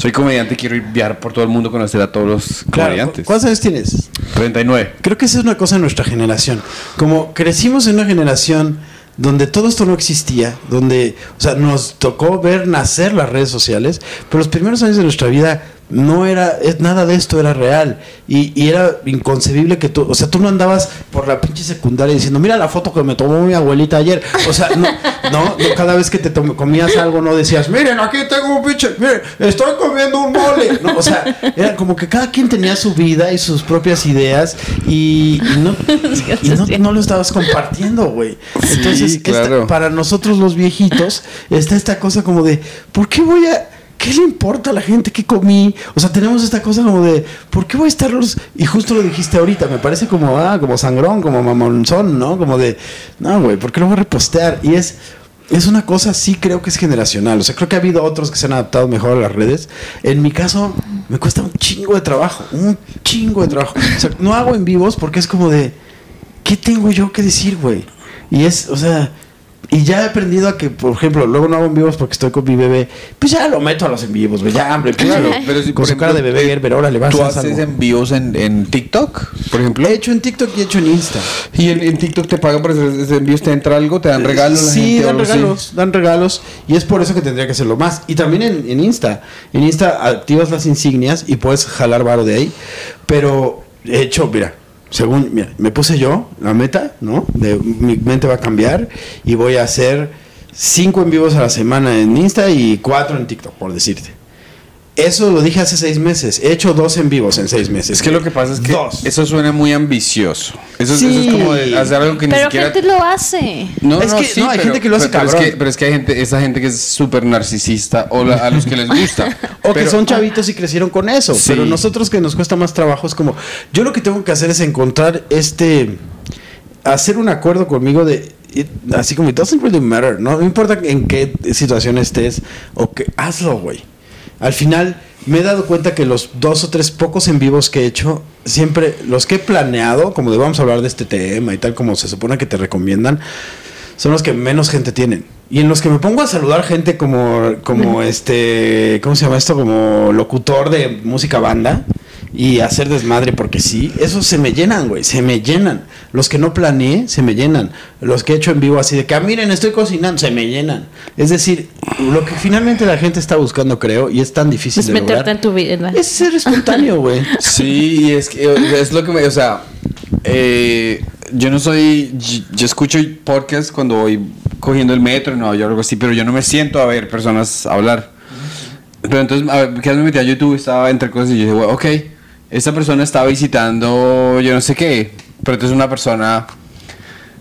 [SPEAKER 1] soy comediante, quiero ir viajar por todo el mundo, conocer a todos los
[SPEAKER 2] Claro,
[SPEAKER 1] comediantes.
[SPEAKER 2] ¿Cuántos años tienes?
[SPEAKER 1] 39.
[SPEAKER 2] Creo que esa es una cosa de nuestra generación. Como crecimos en una generación donde todo esto no existía, donde, o sea, nos tocó ver nacer las redes sociales, pero los primeros años de nuestra vida no era, nada de esto era real. Y, y era inconcebible que tú, o sea, tú no andabas por la pinche secundaria diciendo, mira la foto que me tomó mi abuelita ayer. O sea, no, no, no, cada vez que te comías algo no decías, miren, aquí tengo un pinche, miren, estoy comiendo un mole. No, o sea, era como que cada quien tenía su vida y sus propias ideas y, y no, *laughs* y no, no lo estabas compartiendo, güey. Entonces,
[SPEAKER 1] claro.
[SPEAKER 2] para nosotros los viejitos, está esta cosa como de, ¿por qué voy a... ¿Qué le importa a la gente que comí? O sea, tenemos esta cosa como de, ¿por qué voy a estarlos? Y justo lo dijiste ahorita, me parece como, ah, como sangrón, como mamonzón, ¿no? Como de, no, güey, ¿por qué lo voy a repostear? Y es, es una cosa, sí creo que es generacional. O sea, creo que ha habido otros que se han adaptado mejor a las redes. En mi caso, me cuesta un chingo de trabajo, un chingo de trabajo. O sea, no hago en vivos porque es como de, ¿qué tengo yo que decir, güey? Y es, o sea, y ya he aprendido a que, por ejemplo, luego no hago en vivos porque estoy con mi bebé, pues ya lo meto a los en vivos, güey, ya, hombre, claro.
[SPEAKER 1] Pero si,
[SPEAKER 2] con su cara de bebé
[SPEAKER 1] eh,
[SPEAKER 2] ahora le vas
[SPEAKER 1] ¿Tú
[SPEAKER 2] a
[SPEAKER 1] haces envíos en, en TikTok, por ejemplo?
[SPEAKER 2] He hecho en TikTok y he hecho en Insta.
[SPEAKER 1] ¿Y en, en TikTok te pagan por hacer envíos? ¿Te entra algo? ¿Te dan regalos? la
[SPEAKER 2] Sí,
[SPEAKER 1] gente
[SPEAKER 2] dan
[SPEAKER 1] algo
[SPEAKER 2] regalos, dan regalos. Y es por eso que tendría que hacerlo más. Y también en, en Insta. En Insta activas las insignias y puedes jalar varo de ahí. Pero he hecho, mira, según, mira, me puse yo la meta, ¿no? De mi mente va a cambiar y voy a hacer cinco en vivos a la semana en Insta y cuatro en TikTok, por decirte. Eso lo dije hace seis meses. He hecho dos en vivos en seis meses.
[SPEAKER 1] Es que lo que pasa es que
[SPEAKER 2] Dos.
[SPEAKER 1] eso suena muy ambicioso. Eso,
[SPEAKER 2] Sí.
[SPEAKER 1] eso es como de hacer algo que ni
[SPEAKER 3] Pero
[SPEAKER 1] siquiera...
[SPEAKER 3] gente lo hace.
[SPEAKER 1] No,
[SPEAKER 2] Es
[SPEAKER 1] no,
[SPEAKER 2] que-
[SPEAKER 1] sí,
[SPEAKER 2] no, hay
[SPEAKER 1] pero-
[SPEAKER 2] gente que lo hace
[SPEAKER 1] pero, pero es
[SPEAKER 2] cabrón.
[SPEAKER 1] que, pero es que hay gente, esa gente que es súper narcisista o la- a los que les gusta. *laughs*
[SPEAKER 2] O que
[SPEAKER 1] Pero-
[SPEAKER 2] son chavitos y crecieron con eso.
[SPEAKER 1] Sí.
[SPEAKER 2] Pero nosotros que nos cuesta más trabajo es como, yo lo que tengo que hacer es encontrar este, hacer un acuerdo conmigo de, it- así como, it doesn't really matter, ¿no? No importa en qué situación estés o que, hazlo, güey. Al final me he dado cuenta que los dos o tres pocos en vivos que he hecho, siempre los que he planeado, como de vamos a hablar de este tema y tal, como se supone que te recomiendan, son los que menos gente tienen. Y en los que me pongo a saludar gente como, como *laughs* este, ¿cómo se llama esto? Como locutor de música banda y hacer desmadre porque sí, esos se me llenan, güey, se me llenan. Los que no planeé, se me llenan. Los que he hecho en vivo así de que, ah, miren, estoy cocinando, se me llenan. Es decir, lo que finalmente la gente está buscando, creo, y es tan difícil
[SPEAKER 3] Es
[SPEAKER 2] de
[SPEAKER 3] meterte
[SPEAKER 2] lograr,
[SPEAKER 3] en tu vida.
[SPEAKER 2] es ser espontáneo, *laughs* güey.
[SPEAKER 1] Sí, y es que es lo que me, o sea, eh, yo no soy, yo, escucho podcast cuando voy cogiendo el metro en Nueva York o algo así, pero yo no me siento a ver personas hablar. Pero entonces, a ver, que me metí a YouTube, estaba entre cosas y yo dije, bueno, ok, esta persona estaba visitando yo no sé qué, pero entonces una persona,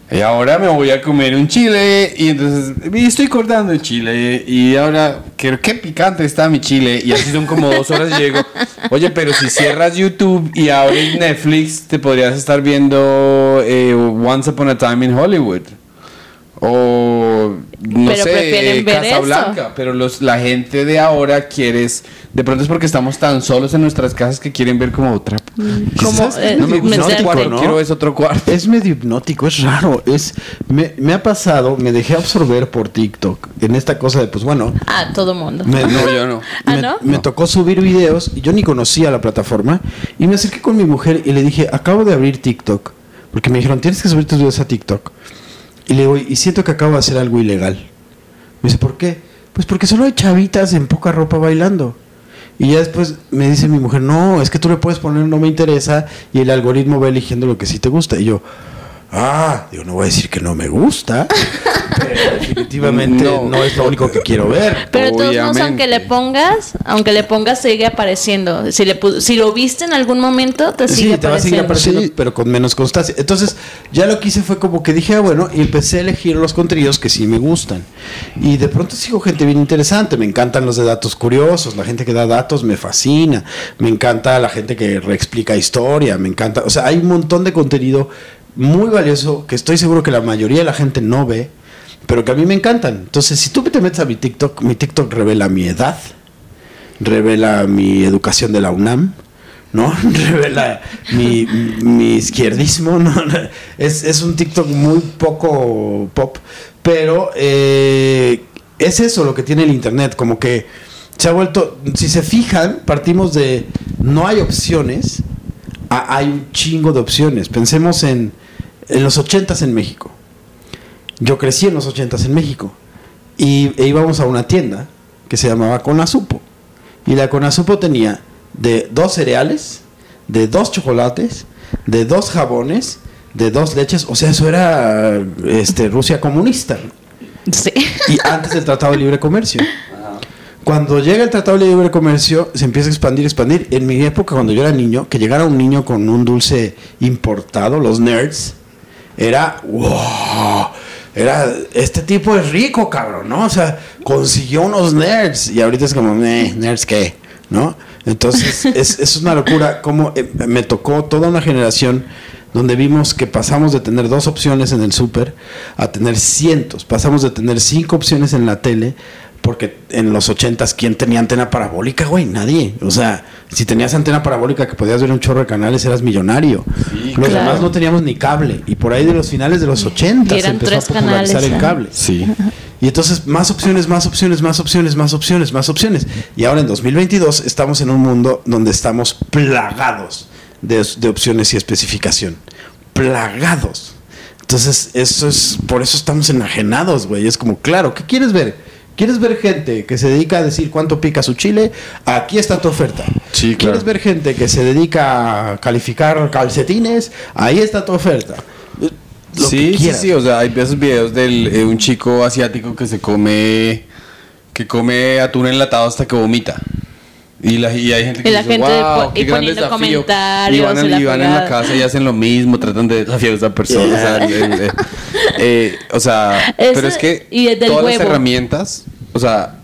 [SPEAKER 1] y ahora me voy a comer un chile, y entonces estoy cortando el chile, y ahora, qué, qué picante está mi chile, y así son como dos horas y digo, oye, pero si cierras YouTube y abres Netflix, te podrías estar viendo eh, Once Upon a Time in Hollywood. O no
[SPEAKER 3] Pero
[SPEAKER 1] sé, Casablanca,
[SPEAKER 3] eso.
[SPEAKER 1] pero los, la gente de ahora quiere, es- de pronto es porque estamos tan solos en nuestras casas que quieren ver como otra.
[SPEAKER 3] Como,
[SPEAKER 2] ¿Sabes qué?
[SPEAKER 3] eh,
[SPEAKER 1] No me gusta otro cuarto,
[SPEAKER 2] ¿no?
[SPEAKER 1] quiero es otro cuarto.
[SPEAKER 2] Es medio hipnótico, es raro. Es, me, me ha pasado, me dejé absorber por TikTok en esta cosa de, pues bueno,
[SPEAKER 3] Ah, todo mundo.
[SPEAKER 2] me,
[SPEAKER 1] No, yo no.
[SPEAKER 3] ¿Ah,
[SPEAKER 2] me,
[SPEAKER 3] no?
[SPEAKER 2] me tocó subir videos y yo ni conocía la plataforma y me acerqué con mi mujer y le dije, acabo de abrir TikTok, porque me dijeron, tienes que subir tus videos a TikTok. Y le digo, y siento que acabo de hacer algo ilegal. Me dice, ¿por qué? Pues porque solo hay chavitas en poca ropa bailando. Y ya después me dice mi mujer, no, es que tú le puedes poner no me interesa y el algoritmo va eligiendo lo que sí te gusta. Y yo, ah, digo, no voy a decir que no me gusta, *laughs* pero definitivamente
[SPEAKER 1] No.
[SPEAKER 2] no. es lo único que quiero ver.
[SPEAKER 3] Pero de todos modos, aunque le pongas, aunque le pongas, sigue apareciendo. Si, le si lo viste en algún momento, te sigue
[SPEAKER 2] Sí, te va a seguir
[SPEAKER 3] apareciendo.
[SPEAKER 2] apareciendo,
[SPEAKER 1] Sí.
[SPEAKER 2] pero con menos constancia. Entonces, ya lo que hice fue como que dije, ah, bueno, y empecé a elegir los contenidos que sí me gustan. Y de pronto sigo gente bien interesante. Me encantan los de datos curiosos, la gente que da datos me fascina. Me encanta la gente que reexplica historia, me encanta. O sea, hay un montón de contenido muy valioso que estoy seguro que la mayoría de la gente no ve, pero que a mí me encantan. Entonces, si tú te metes a mi TikTok, mi TikTok revela mi edad, revela mi educación de la UNAM, ¿no? *laughs* Revela mi, mi izquierdismo, ¿no? *laughs* Es, es un TikTok muy poco pop, pero eh, es eso lo que tiene el Internet, como que se ha vuelto, si se fijan, partimos de no hay opciones, hay un chingo de opciones. Pensemos en, en los ochentas en México. Yo crecí en los ochentas en México y e íbamos a una tienda que se llamaba Conasupo. Y la Conasupo tenía de dos cereales, de dos chocolates, de dos jabones, de dos leches. O sea, eso era este, Rusia comunista.
[SPEAKER 3] Sí.
[SPEAKER 2] Y antes del Tratado de Libre Comercio. Cuando llega el Tratado de Libre Comercio, se empieza a expandir, expandir. En mi época, cuando yo era niño, que llegara un niño con un dulce importado, los nerds, era wow. Era, este tipo es rico, cabrón, ¿no? O sea, consiguió unos nerds. Y ahorita es como, eh, nerds qué, ¿no? Entonces, *laughs* es, es una locura como eh, me tocó toda una generación donde vimos que pasamos de tener dos opciones en el súper a tener cientos. Pasamos de tener cinco opciones en la tele, porque en los ochentas, ¿quién tenía antena parabólica, güey? Nadie. O sea, si tenías antena parabólica que podías ver un chorro de canales, eras millonario. los
[SPEAKER 3] claro.
[SPEAKER 2] demás no teníamos ni cable. Y por ahí de los finales de los ochentas
[SPEAKER 3] Y
[SPEAKER 2] se
[SPEAKER 3] eran
[SPEAKER 2] empezó a
[SPEAKER 3] tres
[SPEAKER 2] popularizar
[SPEAKER 3] canales,
[SPEAKER 2] el cable.
[SPEAKER 1] Sí.
[SPEAKER 2] Y entonces más opciones, más opciones, más opciones, más opciones, más opciones. Y ahora en 2022 estamos en un mundo donde estamos plagados de, de opciones y especificación. Plagados. Entonces, eso es, por eso estamos enajenados, güey. Es como, claro, ¿qué quieres ver? ¿Quieres ver gente que se dedica a decir cuánto pica su chile? Aquí está tu oferta.
[SPEAKER 1] Sí, claro.
[SPEAKER 2] ¿Quieres ver gente que se dedica a calificar calcetines? Ahí está tu oferta. Eh, Lo
[SPEAKER 1] sí,
[SPEAKER 2] que
[SPEAKER 1] sí, sí, o sea, hay esos videos de un chico asiático que se come que come atún enlatado hasta que vomita. Y, la, y hay gente que
[SPEAKER 3] Y la
[SPEAKER 1] dice,
[SPEAKER 3] gente
[SPEAKER 1] wow,
[SPEAKER 3] po-
[SPEAKER 1] qué
[SPEAKER 3] y
[SPEAKER 1] gran
[SPEAKER 3] poniendo
[SPEAKER 1] desafío".
[SPEAKER 3] comentarios
[SPEAKER 1] Y van,
[SPEAKER 3] y
[SPEAKER 1] van en la casa y hacen lo mismo, tratan de desafiar a esa persona. O sea, eh, *laughs* eh, o sea,
[SPEAKER 3] Ese-
[SPEAKER 1] pero es que todas las
[SPEAKER 3] huevo.
[SPEAKER 1] herramientas, o sea,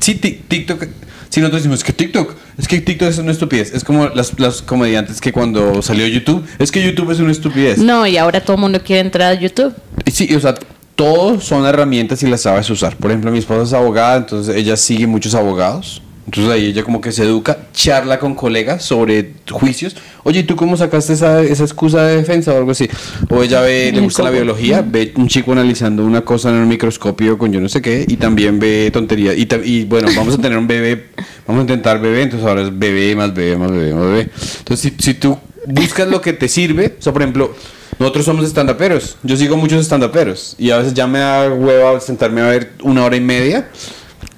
[SPEAKER 1] sí, Tik- TikTok, si nosotros decimos que TikTok, es que TikTok es una estupidez. Es como las, las comediantes que cuando salió YouTube, es que YouTube es una estupidez.
[SPEAKER 3] No, y ahora todo el mundo quiere entrar a YouTube.
[SPEAKER 1] Sí, o sea, todos son herramientas y las sabes usar. Por ejemplo, mi esposa es abogada, entonces ella sigue muchos abogados. Entonces ahí ella como que se educa, charla con colegas sobre juicios. Oye, ¿y tú cómo sacaste esa, esa excusa de defensa o algo así? O ella ve, le gusta la biología, ve un chico analizando una cosa en un microscopio con yo no sé qué, y también ve tonterías. Y, y bueno, vamos a tener un bebé, vamos a intentar bebé, entonces ahora es bebé más bebé más bebé más bebé. Entonces si, si tú buscas lo que te sirve, o sea, por ejemplo, nosotros somos estandaperos. Yo sigo muchos estandaperos. Y a veces ya me da hueva sentarme a ver una hora y media.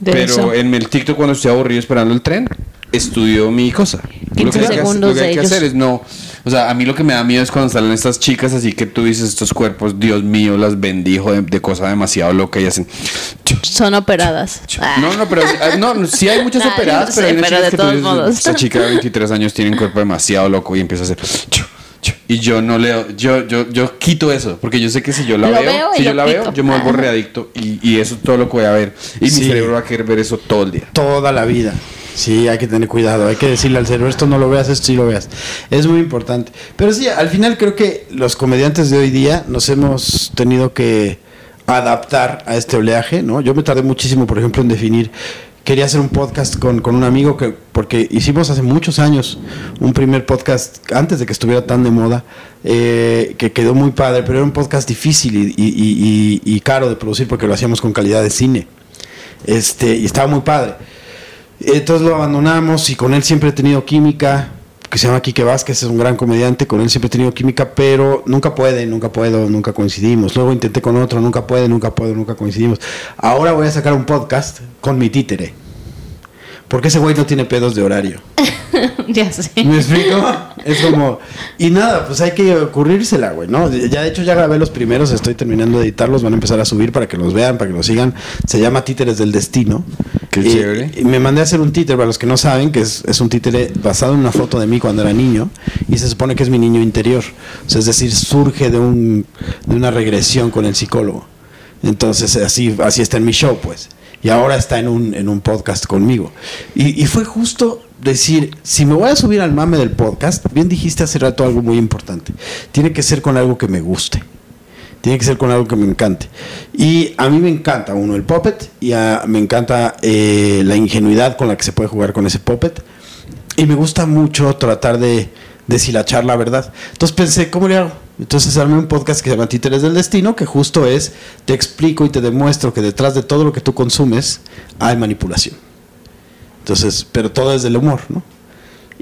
[SPEAKER 3] De
[SPEAKER 1] pero
[SPEAKER 3] eso.
[SPEAKER 1] en el TikTok, cuando estoy aburrido esperando el tren, estudio mi cosa.
[SPEAKER 3] 15
[SPEAKER 1] lo que hay que,
[SPEAKER 3] segundos
[SPEAKER 1] lo que hay que hacer es no. O sea, a mí lo que me da miedo es cuando salen estas chicas así que tú dices estos cuerpos, Dios mío, las bendijo de, de cosa demasiado loca y hacen.
[SPEAKER 3] Son operadas.
[SPEAKER 1] No, no, pero ah, no, sí hay muchas *laughs* operadas, pero hay unas chicas
[SPEAKER 3] de
[SPEAKER 1] que tú
[SPEAKER 3] todos
[SPEAKER 1] dices,
[SPEAKER 3] modos.
[SPEAKER 1] esta chica de 23 años tiene un cuerpo demasiado loco y empieza a hacer y yo no leo, yo, yo, yo quito eso, porque yo sé que si yo la
[SPEAKER 3] Lo
[SPEAKER 1] veo, si yo la veo, yo me vuelvo readicto y, y eso es todo lo que voy a ver y mi cerebro va a querer ver eso todo el día.
[SPEAKER 2] toda la vida. Sí, hay que tener cuidado, hay que decirle al cerebro, esto no lo veas, esto sí lo veas. Es muy importante. Pero sí, al final creo que los comediantes de hoy día nos hemos tenido que adaptar a este oleaje, ¿no? Yo me tardé muchísimo, por ejemplo, en definir, quería hacer un podcast con, con un amigo, que porque hicimos hace muchos años un primer podcast, antes de que estuviera tan de moda, eh, que quedó muy padre, pero era un podcast difícil y, y- y- y- caro de producir porque lo hacíamos con calidad de cine. Este, y estaba muy padre. Entonces lo abandonamos y con él siempre he tenido química, que se llama Quique Vázquez, es un gran comediante, con él siempre he tenido química, pero nunca puede, nunca puedo, nunca coincidimos. Luego intenté con otro, nunca puede, nunca puedo, nunca coincidimos. Ahora voy a sacar un podcast con mi títere. Porque ese güey no tiene pedos de horario. *laughs*
[SPEAKER 3] ya sé.
[SPEAKER 2] ¿Me explico? Es como. Y nada, pues hay que ocurrírsela, güey, ¿no? Ya de hecho ya grabé los primeros, estoy terminando de editarlos, van a empezar a subir para que los vean, para que los sigan. Se llama Títeres del Destino.
[SPEAKER 1] Qué
[SPEAKER 2] Y-
[SPEAKER 1] chévere.
[SPEAKER 2] Y me mandé a hacer un títere, para los que no saben, que es, es un títere basado en una foto de mí cuando era niño, y se supone que es mi niño interior. O sea, es decir, surge de, un, de una regresión con el psicólogo. Entonces, así, así está en mi show, pues. Y ahora está en un, en un podcast conmigo. Y, y fue justo decir, si me voy a subir al mame del podcast, bien dijiste hace rato algo muy importante. Tiene que ser con algo que me guste. Tiene que ser con algo que me encante. Y a mí me encanta, uno, el puppet, y me encanta eh, la ingenuidad con la que se puede jugar con ese puppet. Y me gusta mucho tratar de deshilachar la verdad. Entonces pensé, ¿cómo le hago? Entonces armé un podcast que se llama Títeres del Destino, que justo es, te explico y te demuestro que detrás de todo lo que tú consumes hay manipulación. Entonces, pero todo es del humor, ¿no?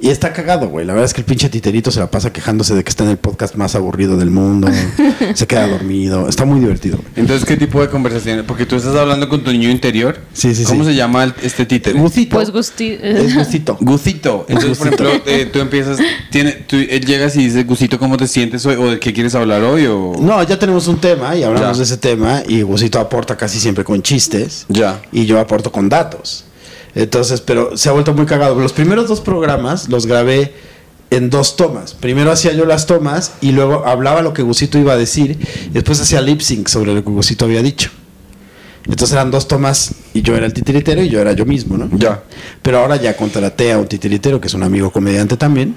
[SPEAKER 2] Y está cagado, güey. La verdad es que el pinche titerito se la pasa quejándose de que está en el podcast más aburrido del mundo. *laughs* se queda dormido. Está muy divertido. güey.
[SPEAKER 1] Entonces, ¿qué tipo de conversaciones? Porque tú estás hablando con tu niño interior.
[SPEAKER 2] Sí, sí,
[SPEAKER 1] ¿Cómo
[SPEAKER 2] sí.
[SPEAKER 1] se llama el- este títere?
[SPEAKER 2] Gucito.
[SPEAKER 3] Pues Gusti.
[SPEAKER 2] Es gustito. *laughs*
[SPEAKER 1] Gusito. Entonces, por
[SPEAKER 2] Gusito.
[SPEAKER 1] ejemplo, eh, tú empiezas, tiene, tú, él llegas y dice, Gusito, ¿cómo te sientes hoy? ¿O de qué quieres hablar hoy? O...
[SPEAKER 2] No, ya tenemos un tema y hablamos
[SPEAKER 1] Ya.
[SPEAKER 2] de ese tema y Gusito aporta casi siempre con chistes.
[SPEAKER 1] Ya.
[SPEAKER 2] y yo aporto con datos. Entonces, pero se ha vuelto muy cagado. Los primeros dos programas los grabé en dos tomas. Primero hacía yo las tomas y luego hablaba lo que Gusito iba a decir y después hacía lip sync sobre lo que Gusito había dicho. Entonces eran dos tomas y yo era el titiritero y yo era yo mismo, ¿no?
[SPEAKER 1] Ya.
[SPEAKER 2] Pero ahora ya contraté a un titiritero que es un amigo comediante también.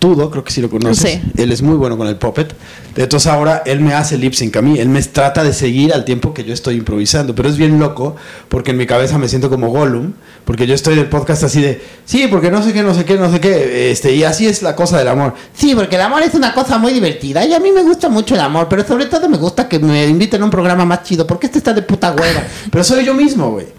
[SPEAKER 2] Tudo, creo que sí lo conoces.
[SPEAKER 3] Sí.
[SPEAKER 2] Él es muy bueno con el puppet. Entonces ahora él me hace lip sync a mí. Él me trata de seguir al tiempo que yo estoy improvisando. Pero es bien loco porque en mi cabeza me siento como Gollum. Porque yo estoy del podcast así de, sí, porque no sé qué, no sé qué, no sé qué. Este, y así es la cosa del amor. Sí, porque el amor es una cosa muy divertida. Y a mí me gusta mucho el amor. Pero sobre todo me gusta que me inviten a un programa más chido. Porque este está de puta güera. *laughs* Pero soy yo mismo, güey.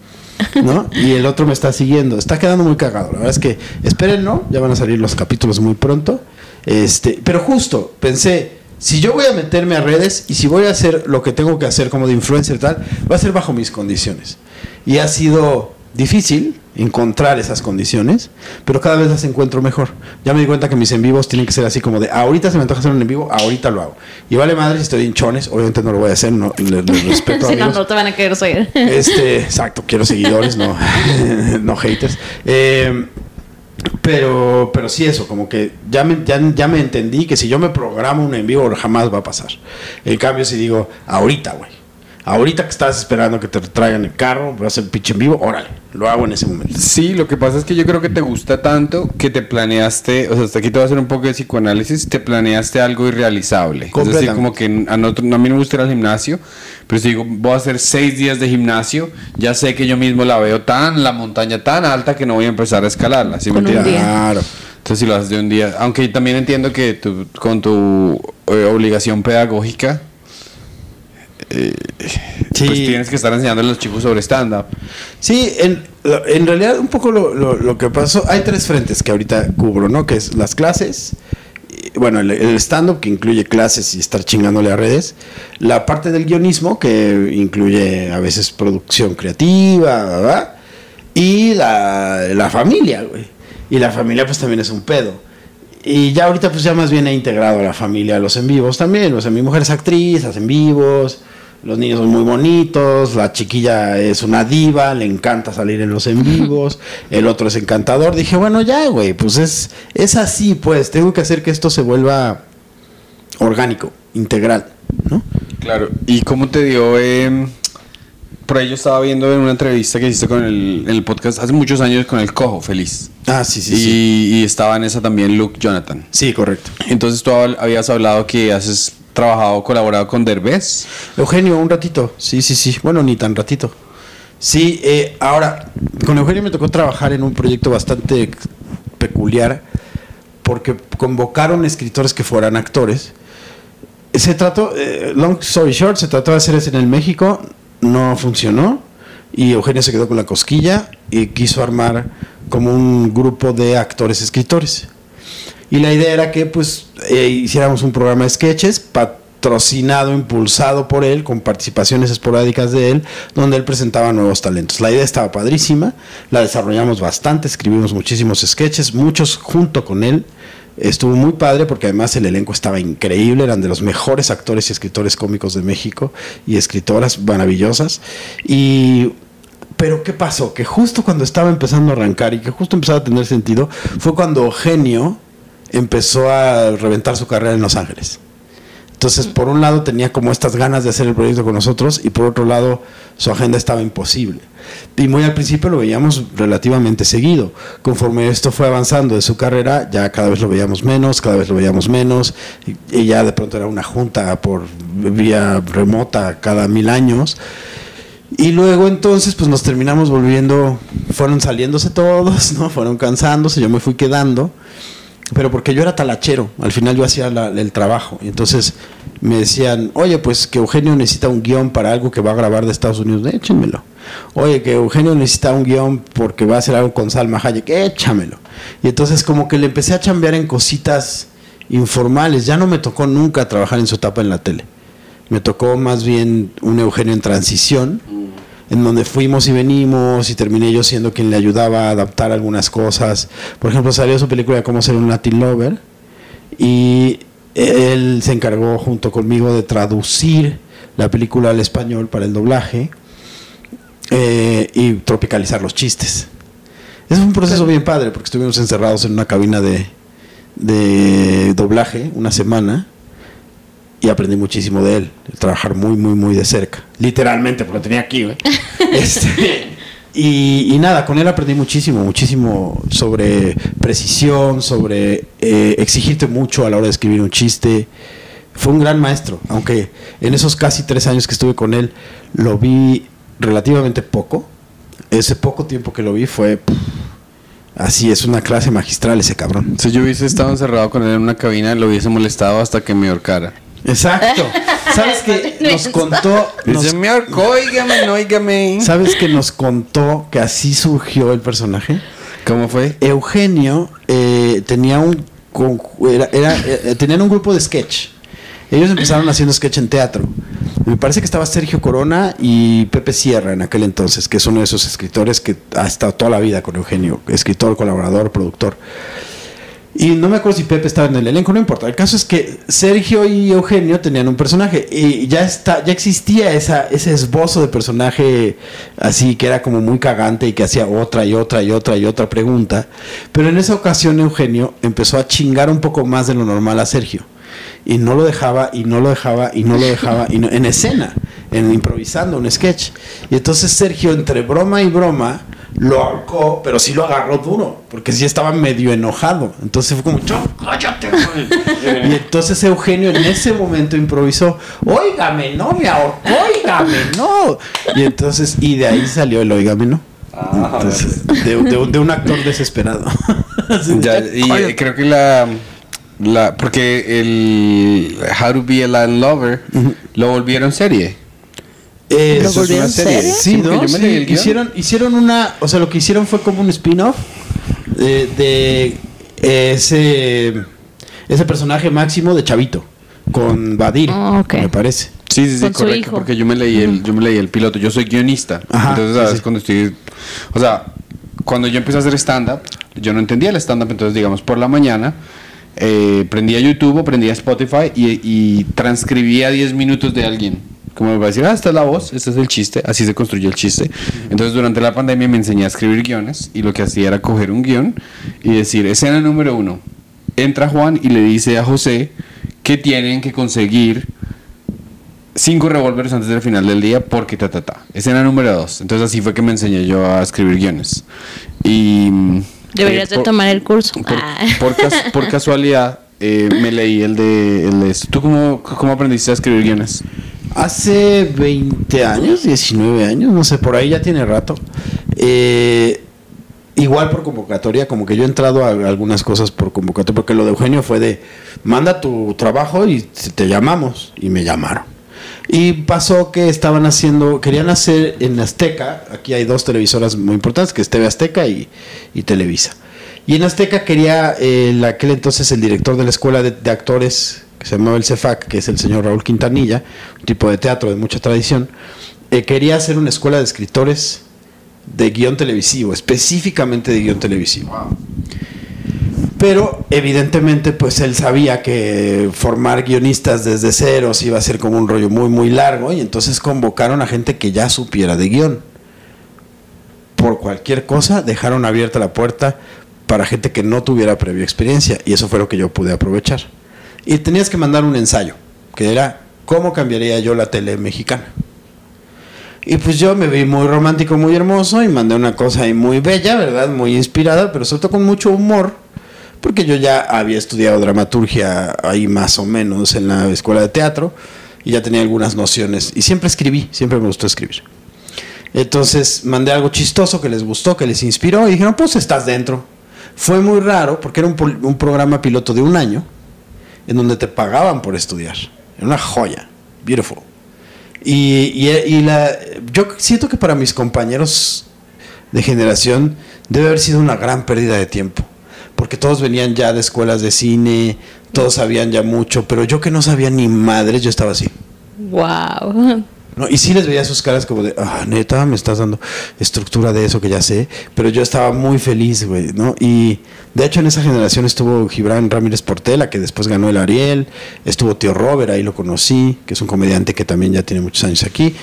[SPEAKER 2] ¿No? Y el otro me está siguiendo. Está quedando muy cagado. La verdad es que espérenlo, ya van a salir los capítulos muy pronto. Este, pero justo pensé, si yo voy a meterme a redes y si voy a hacer lo que tengo que hacer como de influencer tal, va a ser bajo mis condiciones. Y ha sido difícil encontrar esas condiciones, pero cada vez las encuentro mejor. Ya me di cuenta que mis en vivos tienen que ser así como de ahorita se me antoja hacer un en vivo, ahorita lo hago. Y vale madre si estoy en chones, obviamente no lo voy a hacer, no le, le respeto a *laughs*
[SPEAKER 3] Si no,
[SPEAKER 2] amigos.
[SPEAKER 3] no te van a querer seguir. *laughs*
[SPEAKER 2] Este, exacto, quiero seguidores, no, *laughs* no haters. Eh, pero, pero sí eso, como que ya me, ya, ya me entendí que si yo me programo un en vivo jamás va a pasar. En cambio, si digo, ahorita, güey, ahorita que estás esperando que te traigan el carro, voy a hacer el pitch en vivo, órale, lo hago en ese momento.
[SPEAKER 1] Sí, lo que pasa es que yo creo que te gusta tanto que te planeaste, o sea, hasta aquí te voy a hacer un poco de psicoanálisis, te planeaste algo irrealizable. Es decir, como que a, nosotros- a mí no me gusta ir al gimnasio, pero si digo, voy a hacer seis días de gimnasio, ya sé que yo mismo la veo tan, la montaña tan alta que no voy a empezar a escalarla. ¿sí me
[SPEAKER 3] Con un
[SPEAKER 1] entiendes?
[SPEAKER 3] día.
[SPEAKER 2] Claro.
[SPEAKER 1] Entonces, si lo haces de un día, aunque también entiendo que tú, con tu eh, obligación pedagógica, eh,
[SPEAKER 2] Sí.
[SPEAKER 1] pues tienes que estar enseñando a los chicos sobre stand-up.
[SPEAKER 2] Sí, en, en realidad un poco lo, lo- lo que pasó, hay tres frentes que ahorita cubro, ¿no? Que es las clases, bueno, el, el stand-up que incluye clases y estar chingándole a redes, la parte del guionismo que incluye a veces producción creativa, ¿verdad? Y la, la familia, güey. Y la familia pues también es un pedo. Y ya ahorita pues ya más bien he integrado a la familia a los en vivos también. O sea, mi mujer es actriz, hace en vivos, los niños son muy bonitos, la chiquilla es una diva, le encanta salir en los en vivos, el otro es encantador. Dije, bueno, ya, güey, pues es, es así, pues, tengo que hacer que esto se vuelva orgánico, integral, ¿no?
[SPEAKER 1] Claro, ¿y cómo te dio? eh, por ahí yo estaba viendo en una entrevista que hiciste con el, en el podcast hace muchos años con el Cojo Feliz.
[SPEAKER 2] Ah, sí, sí,
[SPEAKER 1] y,
[SPEAKER 2] sí.
[SPEAKER 1] y estaba en esa también Luke Jonathan.
[SPEAKER 2] Sí, correcto.
[SPEAKER 1] Entonces tú hab- habías hablado que has trabajado, colaborado con Derbez.
[SPEAKER 2] Eugenio, un ratito. Sí, sí, sí. Bueno, ni tan ratito. Sí, eh, ahora, con Eugenio me tocó trabajar en un proyecto bastante peculiar porque convocaron escritores que fueran actores. Se trató, eh, long story short, se trató de hacer eso en el México, no funcionó y Eugenio se quedó con la cosquilla y quiso armar como un grupo de actores escritores. Y la idea era que pues eh, hiciéramos un programa de sketches patrocinado, impulsado por él, con participaciones esporádicas de él, donde él presentaba nuevos talentos. La idea estaba padrísima, la desarrollamos bastante, escribimos muchísimos sketches, muchos junto con él. Estuvo muy padre porque además el elenco estaba increíble, eran de los mejores actores y escritores cómicos de México y escritoras maravillosas. Y pero ¿qué pasó? Que justo cuando estaba empezando a arrancar y que justo empezaba a tener sentido, fue cuando Eugenio empezó a reventar su carrera en Los Ángeles. Entonces, por un lado tenía como estas ganas de hacer el proyecto con nosotros y por otro lado su agenda estaba imposible. Y muy al principio lo veíamos relativamente seguido. Conforme esto fue avanzando de su carrera, ya cada vez lo veíamos menos, cada vez lo veíamos menos y, y ya de pronto era una junta por vía remota cada mil años. Y luego entonces pues nos terminamos volviendo, fueron saliéndose todos, ¿no? Fueron cansándose, yo me fui quedando, pero porque yo era talachero, al final yo hacía la- el trabajo. Y entonces me decían, oye, pues que Eugenio necesita un guion para algo que va a grabar de Estados Unidos, échenmelo. Oye, que Eugenio necesita un guion porque va a hacer algo con Salma Hayek, échamelo. Y entonces como que le empecé a chambear en cositas informales, ya no me tocó nunca trabajar en su etapa en la tele. Me tocó más bien un Eugenio en transición, en donde fuimos y venimos y terminé yo siendo quien le ayudaba a adaptar algunas cosas. Por ejemplo, salió su película de cómo ser un Latin Lover y él se encargó junto conmigo de traducir la película al español para el doblaje eh, y tropicalizar los chistes. Fue un proceso bien padre porque estuvimos encerrados en una cabina de, de doblaje una semana y aprendí muchísimo de él, de trabajar muy, muy, muy de cerca. Literalmente, porque lo tenía aquí, güey. *laughs* Este, y, y nada, con él aprendí muchísimo, muchísimo sobre precisión, sobre eh, exigirte mucho a la hora de escribir un chiste. Fue un gran maestro, aunque en esos casi tres años que estuve con él lo vi relativamente poco. Ese poco tiempo que lo vi fue... pff, así, es una clase magistral ese cabrón.
[SPEAKER 1] Si yo hubiese estado encerrado con él en una cabina, lo hubiese molestado hasta que me ahorcara.
[SPEAKER 2] Exacto. *laughs* ¿Sabes que nos contó... nos-
[SPEAKER 1] Dice.
[SPEAKER 2] ¿Sabes que nos contó que así surgió el personaje?
[SPEAKER 1] ¿Cómo fue?
[SPEAKER 2] Eugenio eh, tenía un era- eh, tenían un grupo de sketch. Ellos empezaron haciendo sketch en teatro. Me parece que estaba Sergio Corona y Pepe Sierra en aquel entonces, que es uno de esos escritores que ha estado toda la vida con Eugenio, escritor, colaborador, productor. Y no me acuerdo si Pepe estaba en el elenco, no importa. El caso es que Sergio y Eugenio tenían un personaje y ya está, ya existía esa, ese esbozo de personaje así que era como muy cagante y que hacía otra y otra y otra y otra pregunta. Pero en esa ocasión Eugenio empezó a chingar un poco más de lo normal a Sergio. Y no lo dejaba, y no lo dejaba, y no lo dejaba, en escena, en improvisando un sketch. Y entonces Sergio, entre broma y broma, lo ahorcó, pero sí lo agarró duro, porque sí estaba medio enojado. Entonces fue como, "Ya, cállate, güey". *laughs* Y entonces Eugenio en ese momento improvisó, óigame, no me ahorcó, óigame, no. Y entonces, y de ahí salió el óigame, no. Entonces, de, de un- de un actor desesperado. *laughs* Así,
[SPEAKER 1] Ya,
[SPEAKER 2] "Ya,
[SPEAKER 1] y
[SPEAKER 2] cállate".
[SPEAKER 1] eh, creo que la, la. Porque el How to Be a Land Lover lo volvieron serie.
[SPEAKER 2] Eh,
[SPEAKER 3] ¿Lo
[SPEAKER 2] es una serie.
[SPEAKER 3] serie?
[SPEAKER 2] Sí,
[SPEAKER 1] Sí,
[SPEAKER 2] ¿no?
[SPEAKER 1] yo me
[SPEAKER 2] Sí,
[SPEAKER 1] el
[SPEAKER 2] hicieron, hicieron una, o sea, lo que hicieron fue como un spin-off de, de ese ese personaje máximo de Chavito con Badir,
[SPEAKER 3] Ah, ok.
[SPEAKER 2] me parece.
[SPEAKER 1] Sí, sí, sí, correcto.
[SPEAKER 3] hijo.
[SPEAKER 1] Porque yo me leí el, yo me leí el piloto. Yo soy guionista.
[SPEAKER 2] Ajá,
[SPEAKER 1] entonces,
[SPEAKER 2] sí,
[SPEAKER 1] sabes,
[SPEAKER 2] sí.
[SPEAKER 1] cuando estoy. O sea, cuando yo empecé a hacer stand-up, yo no entendía el stand-up. Entonces, digamos, por la mañana, eh, prendía YouTube o prendía Spotify y, y transcribía 10 minutos de alguien. Como me va a decir, ah, esta es la voz, este es el chiste, así se construye el chiste. Entonces, durante la pandemia me enseñé a escribir guiones y lo que hacía era coger un guion y decir, escena número uno. Entra Juan y le dice a José que tienen que conseguir cinco revólveres antes del final del día porque ta ta ta. Escena número dos. Entonces así fue que me enseñé yo a escribir guiones. Y mm,
[SPEAKER 3] Deberías
[SPEAKER 1] eh,
[SPEAKER 3] de
[SPEAKER 1] por-
[SPEAKER 3] tomar el curso.
[SPEAKER 1] Por,
[SPEAKER 3] Ah. *laughs*
[SPEAKER 1] por cas- por casualidad eh, me leí el de, el de esto. ¿Tú cómo, cómo aprendiste a escribir guiones?
[SPEAKER 2] Hace 20 años, 19 años, no sé, por ahí ya tiene rato. Eh, igual por convocatoria, como que yo he entrado a algunas cosas por convocatoria, porque lo de Eugenio fue de, manda tu trabajo y te llamamos, y me llamaron. Y pasó que estaban haciendo, querían hacer en Azteca, aquí hay dos televisoras muy importantes, que es TV Azteca y, Televisa. Y en Azteca quería, eh, aquel entonces el director de la escuela de actores que se llamaba el CEFAC, que es el señor Raúl Quintanilla, un tipo de teatro de mucha tradición, eh, quería hacer una escuela de escritores de guion televisivo, específicamente de guion televisivo. Pero evidentemente pues él sabía que formar guionistas desde ceros iba a ser como un rollo muy muy largo y entonces convocaron a gente que ya supiera de guion. Por cualquier cosa dejaron abierta la puerta para gente que no tuviera previa experiencia y eso fue lo que yo pude aprovechar. Y tenías que mandar un ensayo, que era cómo cambiaría yo la tele mexicana. Y pues yo me vi muy romántico, muy hermoso y mandé una cosa ahí muy bella, ¿verdad? Muy inspirada, pero sobre todo con mucho humor, porque yo ya había estudiado dramaturgia ahí más o menos en la escuela de teatro y ya tenía algunas nociones y siempre escribí, siempre me gustó escribir. Entonces mandé algo chistoso que les gustó, que les inspiró y dijeron, pues estás dentro. Fue muy raro porque era un, un programa piloto de un año en donde te pagaban por estudiar. Era una joya, beautiful. Y, la, yo siento que para mis compañeros de generación debe haber sido una gran pérdida de tiempo. Porque todos venían ya de escuelas de cine, todos sabían ya mucho, pero yo que no sabía ni madres, yo estaba así.
[SPEAKER 3] Wow.
[SPEAKER 2] ¿No? Y sí les veía sus caras como de, ah, neta, me estás dando estructura de eso que ya sé, pero yo estaba muy feliz, güey, ¿no? Y de hecho en esa generación estuvo Gibran Ramírez Portela, que después ganó el Ariel, estuvo Tío Robert, ahí lo conocí, que es un comediante que también ya tiene muchos años aquí.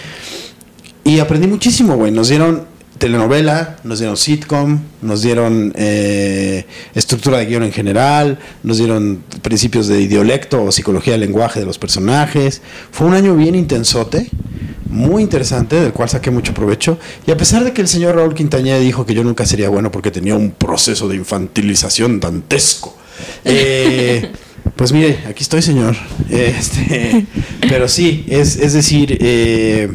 [SPEAKER 2] Y aprendí muchísimo, güey, nos dieron telenovela, nos dieron sitcom, nos dieron eh, estructura de guion en general, nos dieron principios de idiolecto o psicología del lenguaje de los personajes. Fue un año bien intensote, muy interesante, del cual saqué mucho provecho. Y a pesar de que el señor Raúl Quintañeda dijo que yo nunca sería bueno porque tenía un proceso de infantilización dantesco. Eh, *laughs* pues mire, aquí estoy, señor. Este, pero sí, es, es decir, eh,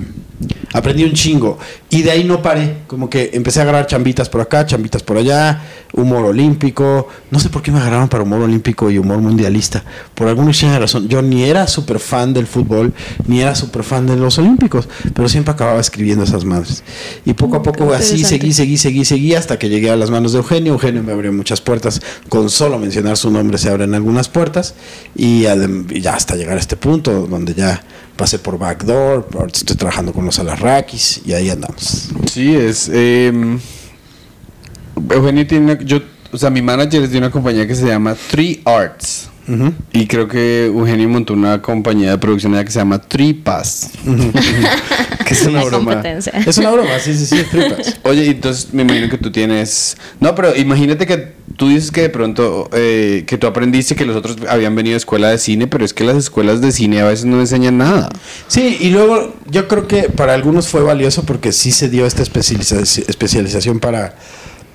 [SPEAKER 2] aprendí un chingo. Y de ahí no paré. Como que empecé a agarrar chambitas por acá, chambitas por allá, humor olímpico. No sé por qué me agarraron para humor olímpico y humor mundialista. Por alguna extraña razón. Yo ni era súper fan del fútbol, ni era súper fan de los olímpicos. Pero siempre acababa escribiendo esas madres. Y poco a poco así seguí, seguí, seguí, seguí hasta que llegué a las manos de Eugenio. Eugenio me abrió muchas puertas. Con solo mencionar su nombre se abren algunas puertas. Y, y ya hasta llegar a este punto donde ya pasé por Backdoor, ahorita estoy trabajando con los Alarrakis y ahí andamos.
[SPEAKER 1] Sí, es. Eh, Eugenio tiene. Yo, o sea, mi manager es de una compañía que se llama Three Arts. Uh -huh. Y creo que Eugenio montó una compañía de producción que se llama Tripas. *laughs* Que es una broma.
[SPEAKER 2] Es una broma, sí, sí, sí, Tripas. *laughs*
[SPEAKER 1] Oye, entonces me imagino que tú tienes. No, pero imagínate que tú dices que de pronto eh, que tú aprendiste que los otros habían venido a escuela de cine, pero es que las escuelas de cine a veces no enseñan nada.
[SPEAKER 2] Sí, y luego yo creo que para algunos fue valioso porque sí se dio esta especialización, especialización para,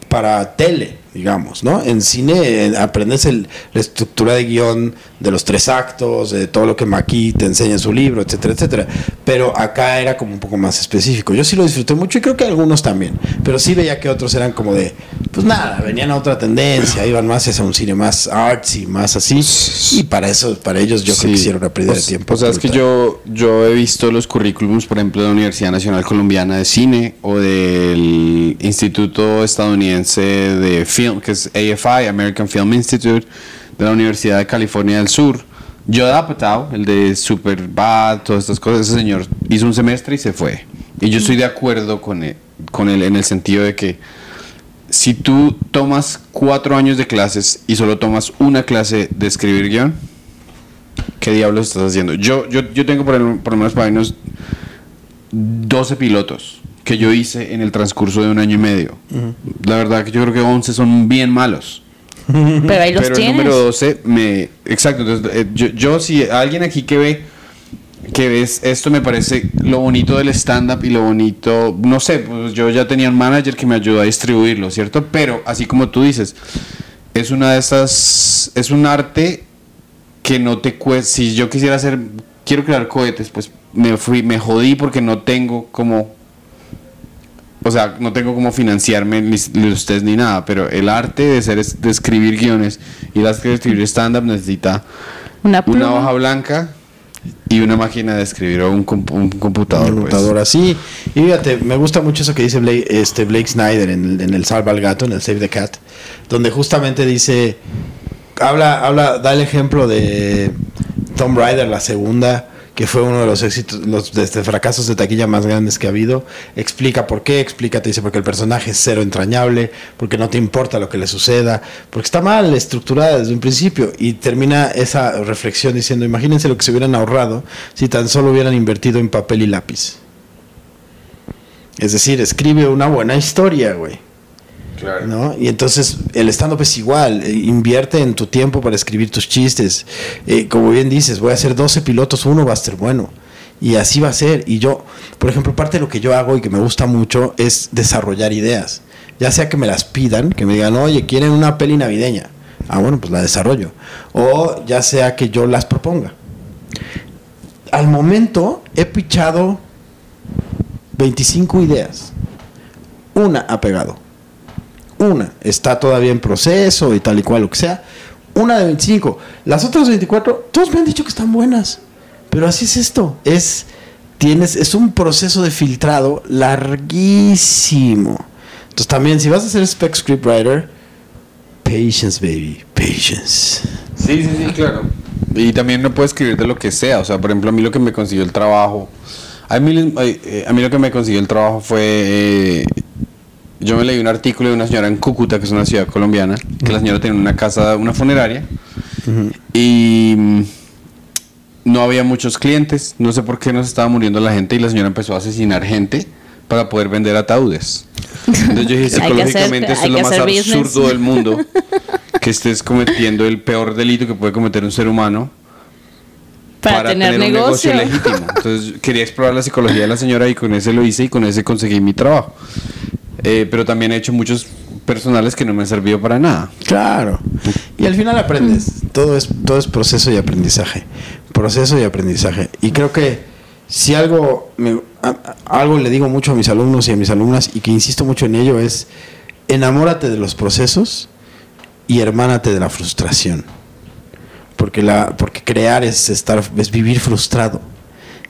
[SPEAKER 2] para tele, digamos, ¿no? En cine aprendes el, la estructura de guion de los tres actos, de todo lo que Maki te enseña en su libro, etcétera, etcétera. Pero acá era como un poco más específico. Yo sí lo disfruté mucho y creo que algunos también. Pero sí veía que otros eran como de, pues nada, venían a otra tendencia, iban más hacia un cine más artsy, más así. Y para eso, para ellos yo sí. creo que hicieron una pérdida
[SPEAKER 1] pues,
[SPEAKER 2] de tiempo.
[SPEAKER 1] O sea, es que yo, yo he visto los currículums, por ejemplo, de la Universidad Nacional Colombiana de Cine o del Instituto Estadounidense de Film, que es AFI, American Film Institute, de la Universidad de California del Sur. Yo Apatow, el de Superbad, todas estas cosas, ese señor hizo un semestre y se fue. Y yo estoy de acuerdo con él, con él en el sentido de que si tú tomas cuatro años de clases y solo tomas una clase de escribir guion, ¿qué diablos estás haciendo? Yo, yo, yo tengo por, por lo menos para unos 12 pilotos que yo hice en el transcurso de un año y medio. Uh -huh. La verdad que yo creo que 11 son bien malos. *laughs*
[SPEAKER 3] Pero ahí los
[SPEAKER 1] Pero
[SPEAKER 3] tienes.
[SPEAKER 1] el número 12 me... Exacto, entonces eh, yo, yo si alguien aquí que ve que ves esto me parece lo bonito del stand-up y lo bonito, no sé, pues yo ya tenía un manager que me ayudó a distribuirlo, ¿cierto? Pero así como tú dices, es una de esas, es un arte que no te cuesta, si yo quisiera hacer, quiero crear cohetes, pues me fui, me jodí porque no tengo como, o sea, no tengo como financiarme ni, ni ustedes ni nada, pero el arte de, ser, de escribir guiones y las que escribir stand-up necesita
[SPEAKER 3] una,
[SPEAKER 1] una hoja blanca y una máquina de escribir o un, comp un computador.
[SPEAKER 2] Un computador pues. así. Y fíjate, me gusta mucho eso que dice Blake, este Blake Snyder en el, en el Salva al Gato, en el Save the Cat, donde justamente dice, habla, habla, da el ejemplo de Tomb Raider, la segunda, que fue uno de los éxitos, los desde fracasos de taquilla más grandes que ha habido. Explica por qué, explica, te dice porque el personaje es cero entrañable, porque no te importa lo que le suceda, porque está mal estructurada desde un principio. Y termina esa reflexión diciendo, imagínense lo que se hubieran ahorrado si tan solo hubieran invertido en papel y lápiz. Es decir, escribe una buena historia, güey. ¿No? Y entonces el stand-up es igual, eh, invierte en tu tiempo para escribir tus chistes. Eh, como bien dices, voy a hacer 12 pilotos, uno va a ser bueno. Y así va a ser. Y yo, por ejemplo, parte de lo que yo hago y que me gusta mucho es desarrollar ideas. Ya sea que me las pidan, que me digan, oye, quieren una peli navideña. Ah, bueno, pues la desarrollo. O ya sea que yo las proponga. Al momento he pichado 25 ideas. Una ha pegado. Una está todavía en proceso y tal y cual, lo que sea. Una de 25. Las otras 24, todos me han dicho que están buenas. Pero así es esto. Es, tienes, es un proceso de filtrado larguísimo. Entonces también, si vas a ser spec scriptwriter, patience, baby, patience.
[SPEAKER 1] Sí, sí, sí, claro. Y también no puedes escribir de lo que sea. O sea, por ejemplo, a mí lo que me consiguió el trabajo. A mí, eh, a mí lo que me consiguió el trabajo fue. eh, yo me leí un artículo de una señora en Cúcuta, que es una ciudad colombiana, que la señora tenía una casa, una funeraria. Y mm, no había muchos clientes. No sé por qué nos estaba muriendo la gente. Y la señora empezó a asesinar gente para poder vender ataúdes. Entonces yo dije, *laughs*
[SPEAKER 3] que hacer-
[SPEAKER 1] psicológicamente esto es lo más absurdo
[SPEAKER 3] business.
[SPEAKER 1] del mundo. *laughs* Que estés cometiendo el peor delito que puede cometer un ser humano
[SPEAKER 3] Para, tener,
[SPEAKER 1] un
[SPEAKER 3] negocio.
[SPEAKER 1] legítimo. Entonces quería explorar la psicología de la señora y con ese lo hice y con ese conseguí mi trabajo. Eh, pero también he hecho muchos personales que no me han servido para nada.
[SPEAKER 2] Claro. Y al final aprendes. Todo es, todo es proceso y aprendizaje. Proceso y aprendizaje. Y creo que si algo, me- algo le digo mucho a mis alumnos y a mis alumnas y que insisto mucho en ello es enamórate de los procesos y hermánate de la frustración. Porque, la, porque crear es, estar, es vivir frustrado.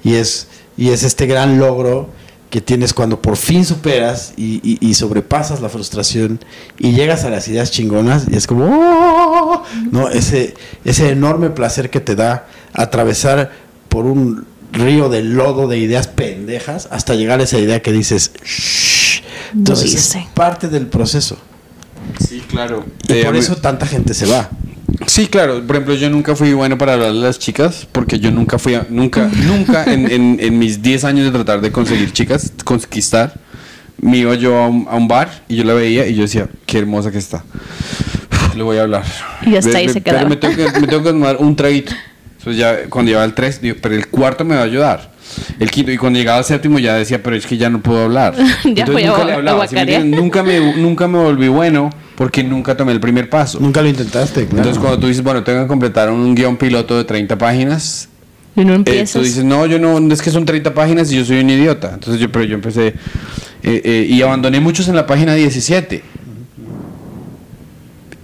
[SPEAKER 2] Y es, y es este gran logro que tienes cuando por fin superas y, y- y sobrepasas la frustración y llegas a las ideas chingonas y es como ¡oh! no ese ese enorme placer que te da atravesar por un río de lodo de ideas pendejas hasta llegar a esa idea que dices "Shh". entonces es parte del proceso
[SPEAKER 1] Sí, claro.
[SPEAKER 2] y por eso tanta gente se va
[SPEAKER 1] Sí, claro. Por ejemplo, yo nunca fui bueno para hablar a las chicas porque yo nunca fui, a- nunca, *laughs* nunca en, en- en mis 10 años de tratar de conseguir chicas, conquistar, me iba yo a un, a un bar y yo la veía y yo decía, qué hermosa que está. Le voy a hablar.
[SPEAKER 3] Y hasta ahí se
[SPEAKER 1] Pero
[SPEAKER 3] quedaba.
[SPEAKER 1] me tengo, que, me tengo que tomar un traguito. Entonces ya cuando llegaba el 3, digo, pero el cuarto me va a ayudar. El quinto, y cuando llegaba al séptimo ya decía, pero es que ya no puedo hablar. *laughs*
[SPEAKER 3] Ya a
[SPEAKER 1] nunca le
[SPEAKER 3] gua-
[SPEAKER 1] hablaba. ¿sí me nunca, me, nunca me volví bueno porque nunca tomé el primer paso.
[SPEAKER 2] nunca lo intentaste claro.
[SPEAKER 1] Entonces, cuando tú dices, bueno, tengo que completar un guion piloto de 30 páginas,
[SPEAKER 3] Y no
[SPEAKER 1] eh,
[SPEAKER 3] empiezas.
[SPEAKER 1] tú dices, no, yo no, es que son 30 páginas y yo soy un idiota. Entonces, yo, pero yo empecé eh, eh, y abandoné muchos en la página 17.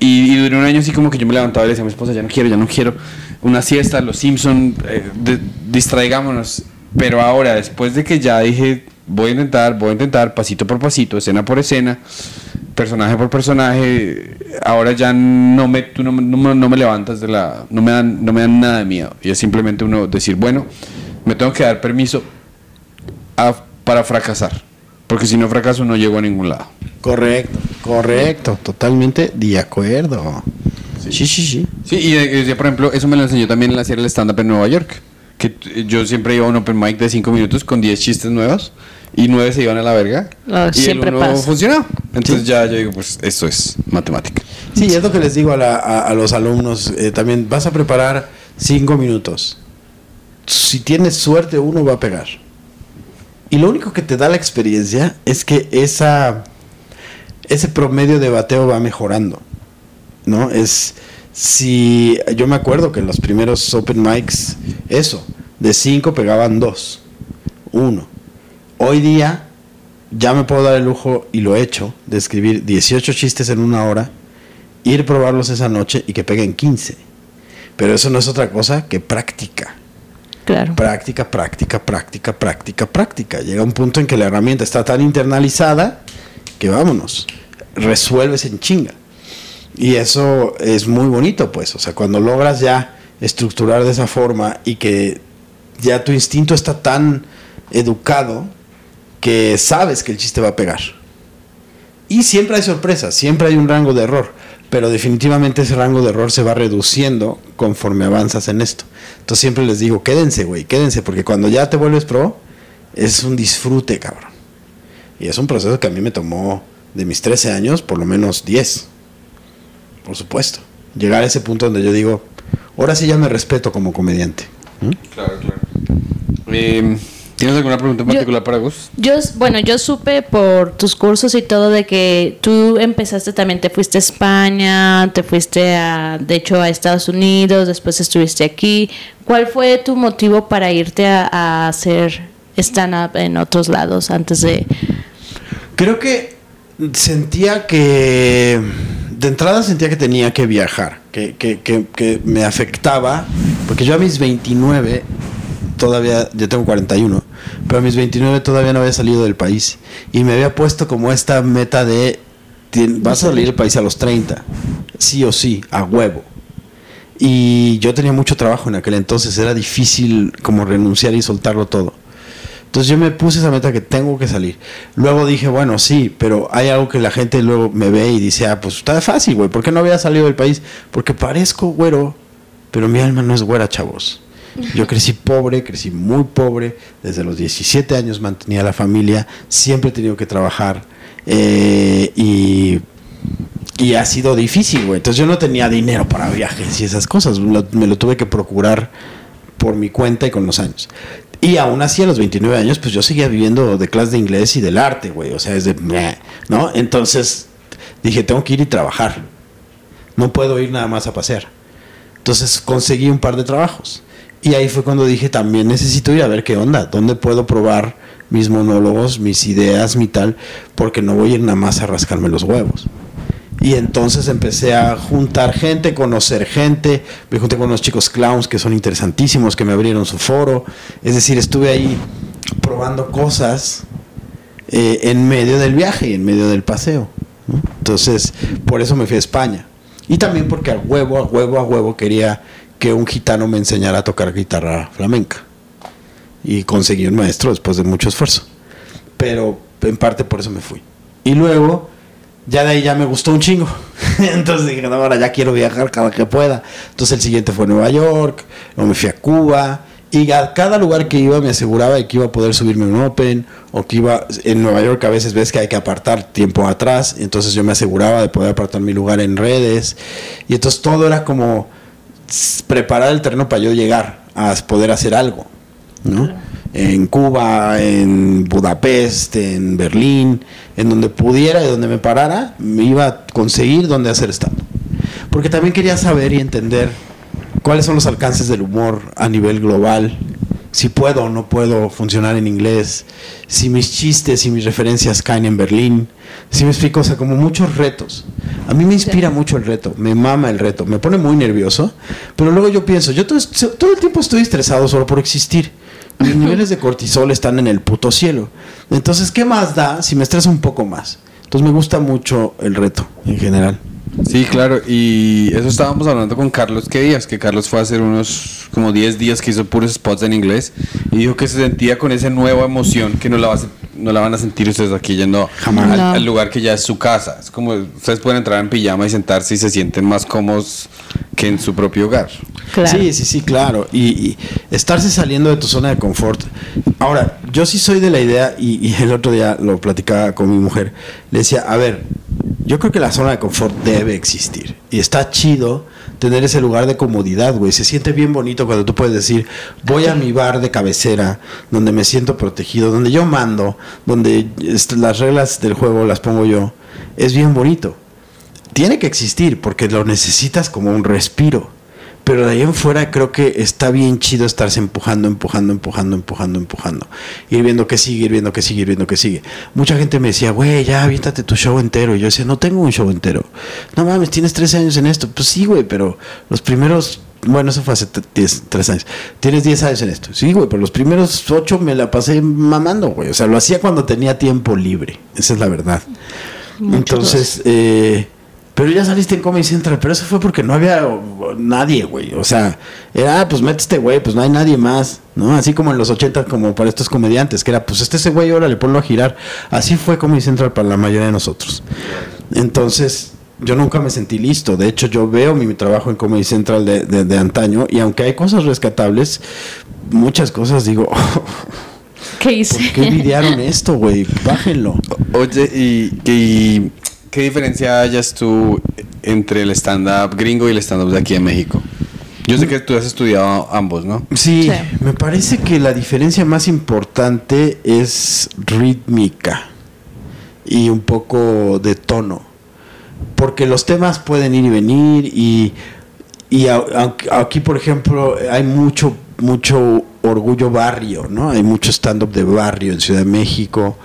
[SPEAKER 1] Y, y duré un año así como que yo me levantaba y le decía a mi esposa, ya no quiero, ya no quiero. Una siesta, los Simpson, eh, de- distraigámonos. Pero ahora, después de que ya dije, voy a intentar, voy a intentar, pasito por pasito, escena por escena, personaje por personaje, ahora ya no me, tú no, me- no me- no me levantas de la, no me dan, no me dan nada de miedo. Y es simplemente uno decir, bueno, me tengo que dar permiso a- para fracasar. Porque si no fracaso no llego a ningún lado.
[SPEAKER 2] correcto correcto totalmente de acuerdo sí sí sí,
[SPEAKER 1] Sí, y eh, decía, por ejemplo, eso me lo enseñó también el hacer el stand-up en Nueva York. Que t- yo siempre iba a un open mic de 5 minutos con 10 chistes nuevos y 9 se iban a la verga.
[SPEAKER 3] Ah,
[SPEAKER 1] y
[SPEAKER 3] siempre
[SPEAKER 1] el uno
[SPEAKER 3] pasa.
[SPEAKER 1] funcionó. Entonces ya yo digo, pues esto es matemática.
[SPEAKER 2] Sí, es lo que les digo a, la- a- a los alumnos. eh, también vas a preparar cinco minutos. Si tienes suerte, uno va a pegar. Y lo único que te da la experiencia es que esa, ese promedio de bateo va mejorando. ¿No? Es. Si. Yo me acuerdo que en los primeros open mics, eso, de cinco pegaban dos. Uno. Hoy día ya me puedo dar el lujo, y lo he hecho, de escribir 18 chistes en una hora, ir probarlos esa noche y que peguen 15. Pero eso no es otra cosa que práctica.
[SPEAKER 3] Claro.
[SPEAKER 2] Práctica, práctica, práctica, práctica, práctica. Llega un punto en que la herramienta está tan internalizada que vámonos, resuelves en chinga. Y eso es muy bonito, pues. O sea, cuando logras ya estructurar de esa forma y que ya tu instinto está tan educado que sabes que el chiste va a pegar. Y siempre hay sorpresas, siempre hay un rango de error, pero definitivamente ese rango de error se va reduciendo conforme avanzas en esto. Entonces siempre les digo, quédense, güey, quédense, porque cuando ya te vuelves pro, es un disfrute, cabrón. Y es un proceso que a mí me tomó de mis 13 años, por lo menos 10. Por supuesto. Llegar a ese punto donde yo digo, ahora sí ya me respeto como comediante. ¿Mm?
[SPEAKER 1] Claro, claro. Eh, ¿Tienes alguna pregunta en
[SPEAKER 3] Yo-
[SPEAKER 1] particular para Gus?
[SPEAKER 3] Yo, bueno, yo supe por tus cursos y todo de que tú empezaste también, te fuiste a España, te fuiste a, de hecho, a Estados Unidos, después estuviste aquí. ¿Cuál fue tu motivo para irte a, a hacer stand-up en otros lados antes de...
[SPEAKER 2] Creo que sentía que, de entrada sentía que tenía que viajar, que, que, que, que me afectaba, porque yo a mis 29, todavía, yo tengo 41, pero a mis 29 todavía no había salido del país y me había puesto como esta meta de, vas a salir del país a los 30, sí o sí, a huevo. Y yo tenía mucho trabajo en aquel entonces, era difícil como renunciar y soltarlo todo. Entonces yo me puse esa meta que tengo que salir. Luego dije, bueno, sí, pero hay algo que la gente luego me ve y dice, ah, pues está fácil, güey, ¿por qué no había salido del país? Porque parezco güero, pero mi alma no es güera, chavos. Yo crecí pobre, crecí muy pobre, desde los 17 años mantenía la familia, siempre he tenido que trabajar eh, y, ha sido difícil, güey. Entonces yo no tenía dinero para viajes y esas cosas, me lo tuve que procurar por mi cuenta y con los años. Y aún así, a los 29 años, pues yo seguía viviendo de clase de inglés y del arte, güey. O sea, es de... ¿No? Entonces dije, tengo que ir y trabajar. No puedo ir nada más a pasear. Entonces conseguí un par de trabajos. Y ahí fue cuando dije, también necesito ir a ver qué onda, dónde puedo probar mis monólogos, mis ideas, mi tal, porque no voy a ir nada más a rascarme los huevos. Y entonces empecé a juntar gente, conocer gente. Me junté con unos chicos clowns que son interesantísimos, que me abrieron su foro. Es decir, estuve ahí probando cosas eh, en medio del viaje y en medio del paseo. ¿no? Entonces, por eso me fui a España. Y también porque a huevo, a huevo, a huevo quería que un gitano me enseñara a tocar guitarra flamenca. Y conseguí un maestro después de mucho esfuerzo. Pero en parte por eso me fui. Y luego ya de ahí ya me gustó un chingo. *laughs* Entonces dije, no, ahora ya quiero viajar cada que pueda. Entonces el siguiente fue Nueva York, luego me fui a Cuba. Y a cada lugar que iba me aseguraba de que iba a poder subirme un Open o que iba en Nueva York a veces ves que hay que apartar tiempo atrás. Entonces yo me aseguraba de poder apartar mi lugar en redes. Y entonces todo era como preparar el terreno para yo llegar a poder hacer algo. ¿no? En Cuba, en Budapest, en Berlín, en donde pudiera y donde me parara, me iba a conseguir dónde hacer stand. Porque también quería saber y entender cuáles son los alcances del humor a nivel global, si puedo o no puedo funcionar en inglés, si mis chistes y mis referencias caen en Berlín, si me explico, o sea, como muchos retos. A mí me inspira mucho el reto, me mama el reto, me pone muy nervioso, pero luego yo pienso, yo todo, todo el tiempo estoy estresado solo por existir. Mis niveles de cortisol están en el puto cielo. Entonces, ¿qué más da si me estreso un poco más? Entonces me gusta mucho el reto en general.
[SPEAKER 1] Sí, claro, y eso estábamos hablando con Carlos qué días, que Carlos fue a hacer unos como 10 días que hizo puros spots en inglés y dijo que se sentía con esa nueva emoción que no la, va a no la van a sentir ustedes aquí yendo
[SPEAKER 2] Jamás.
[SPEAKER 1] Al, al lugar que ya es su casa. Es como ustedes pueden entrar en pijama y sentarse y se sienten más cómodos que en su propio hogar.
[SPEAKER 3] Claro.
[SPEAKER 2] Sí, sí, sí, claro. Y, y estarse saliendo de tu zona de confort. Ahora, yo sí soy de la idea, y, y el otro día lo platicaba con mi mujer, le decía, a ver, yo creo que la zona de confort debe existir. Y está chido tener ese lugar de comodidad, güey. Se siente bien bonito cuando tú puedes decir, voy a mi bar de cabecera, donde me siento protegido, donde yo mando, donde est- las reglas del juego las pongo yo. Es bien bonito tiene que existir porque lo necesitas como un respiro. Pero de ahí en fuera creo que está bien chido estarse empujando, empujando, empujando, empujando, empujando. Ir viendo que sigue, ir viendo que sigue, ir viendo que sigue. Mucha gente me decía, güey, ya aviéntate tu show entero. Y yo decía, no tengo un show entero. No mames, tienes 13 años en esto. Pues sí, güey, pero los primeros, bueno, eso fue hace 10, 3 años. Tienes 10 años en esto. Sí, güey, pero los primeros 8 me la pasé mamando, güey. O sea, lo hacía cuando tenía tiempo libre. Esa es la verdad. Entonces, eh, pero ya saliste en Comedy Central, pero eso fue porque no había nadie, güey. O sea, era, ah, pues mete este güey, pues no hay nadie más, ¿no? Así como en los 80, como para estos comediantes, que era, pues este ese güey, ahora le ponlo a girar. Así fue Comedy Central para la mayoría de nosotros. Entonces, yo nunca me sentí listo. De hecho, yo veo mi, trabajo en Comedy Central de, de, de antaño y aunque hay cosas rescatables, muchas cosas digo,
[SPEAKER 3] ¿Qué hice?
[SPEAKER 2] ¿por qué videaron esto, güey? Bájenlo.
[SPEAKER 1] Oye, ¿y, y qué diferencia hayas tú entre el stand-up gringo y el stand-up de aquí en México? Yo sé que tú has estudiado ambos, ¿no?
[SPEAKER 2] Sí,
[SPEAKER 3] Sí.
[SPEAKER 2] me parece que la diferencia más importante es rítmica y un poco de tono. Porque los temas pueden ir y venir y, y a- aquí, por ejemplo, hay mucho, mucho orgullo barrio, ¿no? Hay mucho stand-up de barrio en Ciudad de México.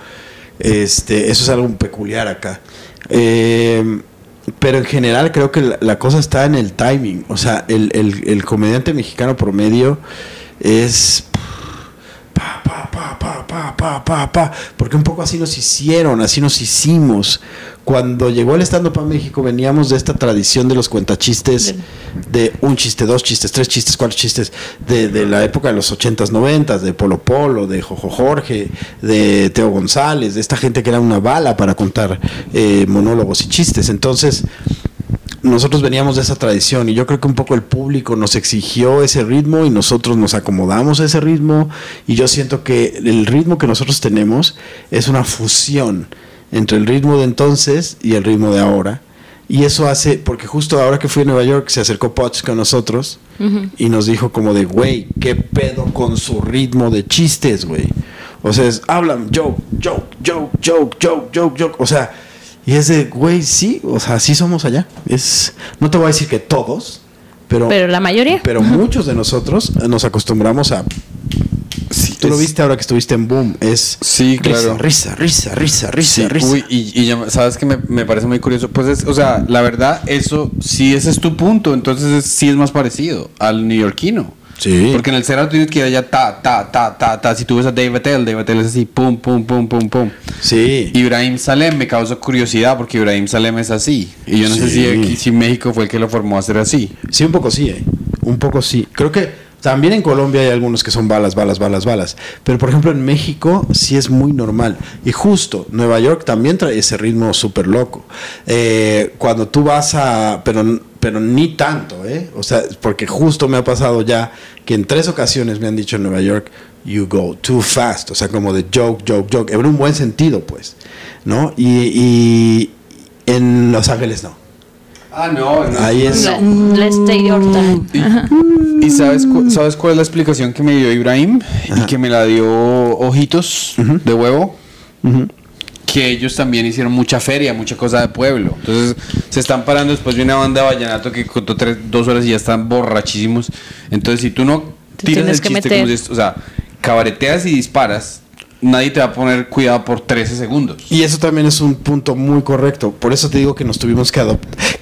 [SPEAKER 2] Este, eso es algo peculiar acá. Eh, pero en general creo que la, cosa está en el timing. O sea, el, el- el comediante mexicano promedio es pa, pa, pa, pa, pa, pa, pa, pa, porque un poco así nos hicieron, así nos hicimos. Cuando llegó el stand up a México veníamos de esta tradición de los cuentachistes, de un chiste, dos chistes, tres chistes, cuatro chistes, de, de la época de los ochentas, noventas, de Polo Polo, de Jojo Jorge, de Teo González, de esta gente que era una bala para contar eh, monólogos y chistes. Entonces, nosotros veníamos de esa tradición y yo creo que un poco el público nos exigió ese ritmo y nosotros nos acomodamos a ese ritmo y yo siento que el ritmo que nosotros tenemos es una fusión entre el ritmo de entonces y el ritmo de ahora y eso hace, porque justo ahora que fui a Nueva York se acercó Potts con nosotros y nos dijo como de, güey, ¿qué pedo con su ritmo de chistes, güey? O sea, es, hablan, joke, joke, joke, joke, joke, joke, joke. O sea, y es de, güey, sí, o sea, sí somos allá. Es, no te voy a decir que todos, pero,
[SPEAKER 3] Pero la mayoría.
[SPEAKER 2] pero muchos de nosotros nos acostumbramos a. Tú lo viste ahora que estuviste en Boom. Es
[SPEAKER 1] Sí, claro.
[SPEAKER 2] risa, risa, risa, risa,
[SPEAKER 1] Sí,
[SPEAKER 2] risa.
[SPEAKER 1] uy, y, y ya- sabes que me, me parece muy curioso. Pues es, o sea, la verdad, eso, si ese es tu punto, entonces es- sí es más parecido al neoyorquino.
[SPEAKER 2] Sí.
[SPEAKER 1] Porque en el Cerro tienes que ir allá ta, ta, ta, ta, ta. Si tú ves a Dave Attell, Dave Attell es así, pum, pum, pum, pum, pum.
[SPEAKER 2] Sí.
[SPEAKER 1] Ibrahim Salem me causó curiosidad porque Ibrahim Salem es así. Y yo no sé si, aquí- si México fue el que lo formó a ser así.
[SPEAKER 2] Sí, un poco sí, eh. Un poco sí. Creo que también en Colombia hay algunos que son balas, balas, balas, balas. Pero por ejemplo en México sí es muy normal. Y justo, Nueva York también trae ese ritmo súper loco. Eh, cuando tú vas a... Pero, pero ni tanto, ¿eh? O sea, porque justo me ha pasado ya que en tres ocasiones me han dicho en Nueva York, you go too fast. O sea, como de joke, joke, joke. En un buen sentido, pues. ¿No? Y, y en Los Ángeles no.
[SPEAKER 1] Ah, no.
[SPEAKER 2] Ahí es-
[SPEAKER 3] time.
[SPEAKER 1] ¿Y, y sabes, cu- sabes cuál es la explicación que me dio Ibrahim? Y que me la dio Ojitos de Huevo. Que ellos también hicieron mucha feria, mucha cosa de pueblo. Entonces se están parando después de una banda de vallenato que contó tres, dos horas y ya están borrachísimos. Entonces si tú no tiras el
[SPEAKER 3] que
[SPEAKER 1] chiste como si- o sea, cabareteas y disparas, nadie te va a poner cuidado por 13 segundos.
[SPEAKER 2] Y eso también es un punto muy correcto. Por eso te digo que nos tuvimos que,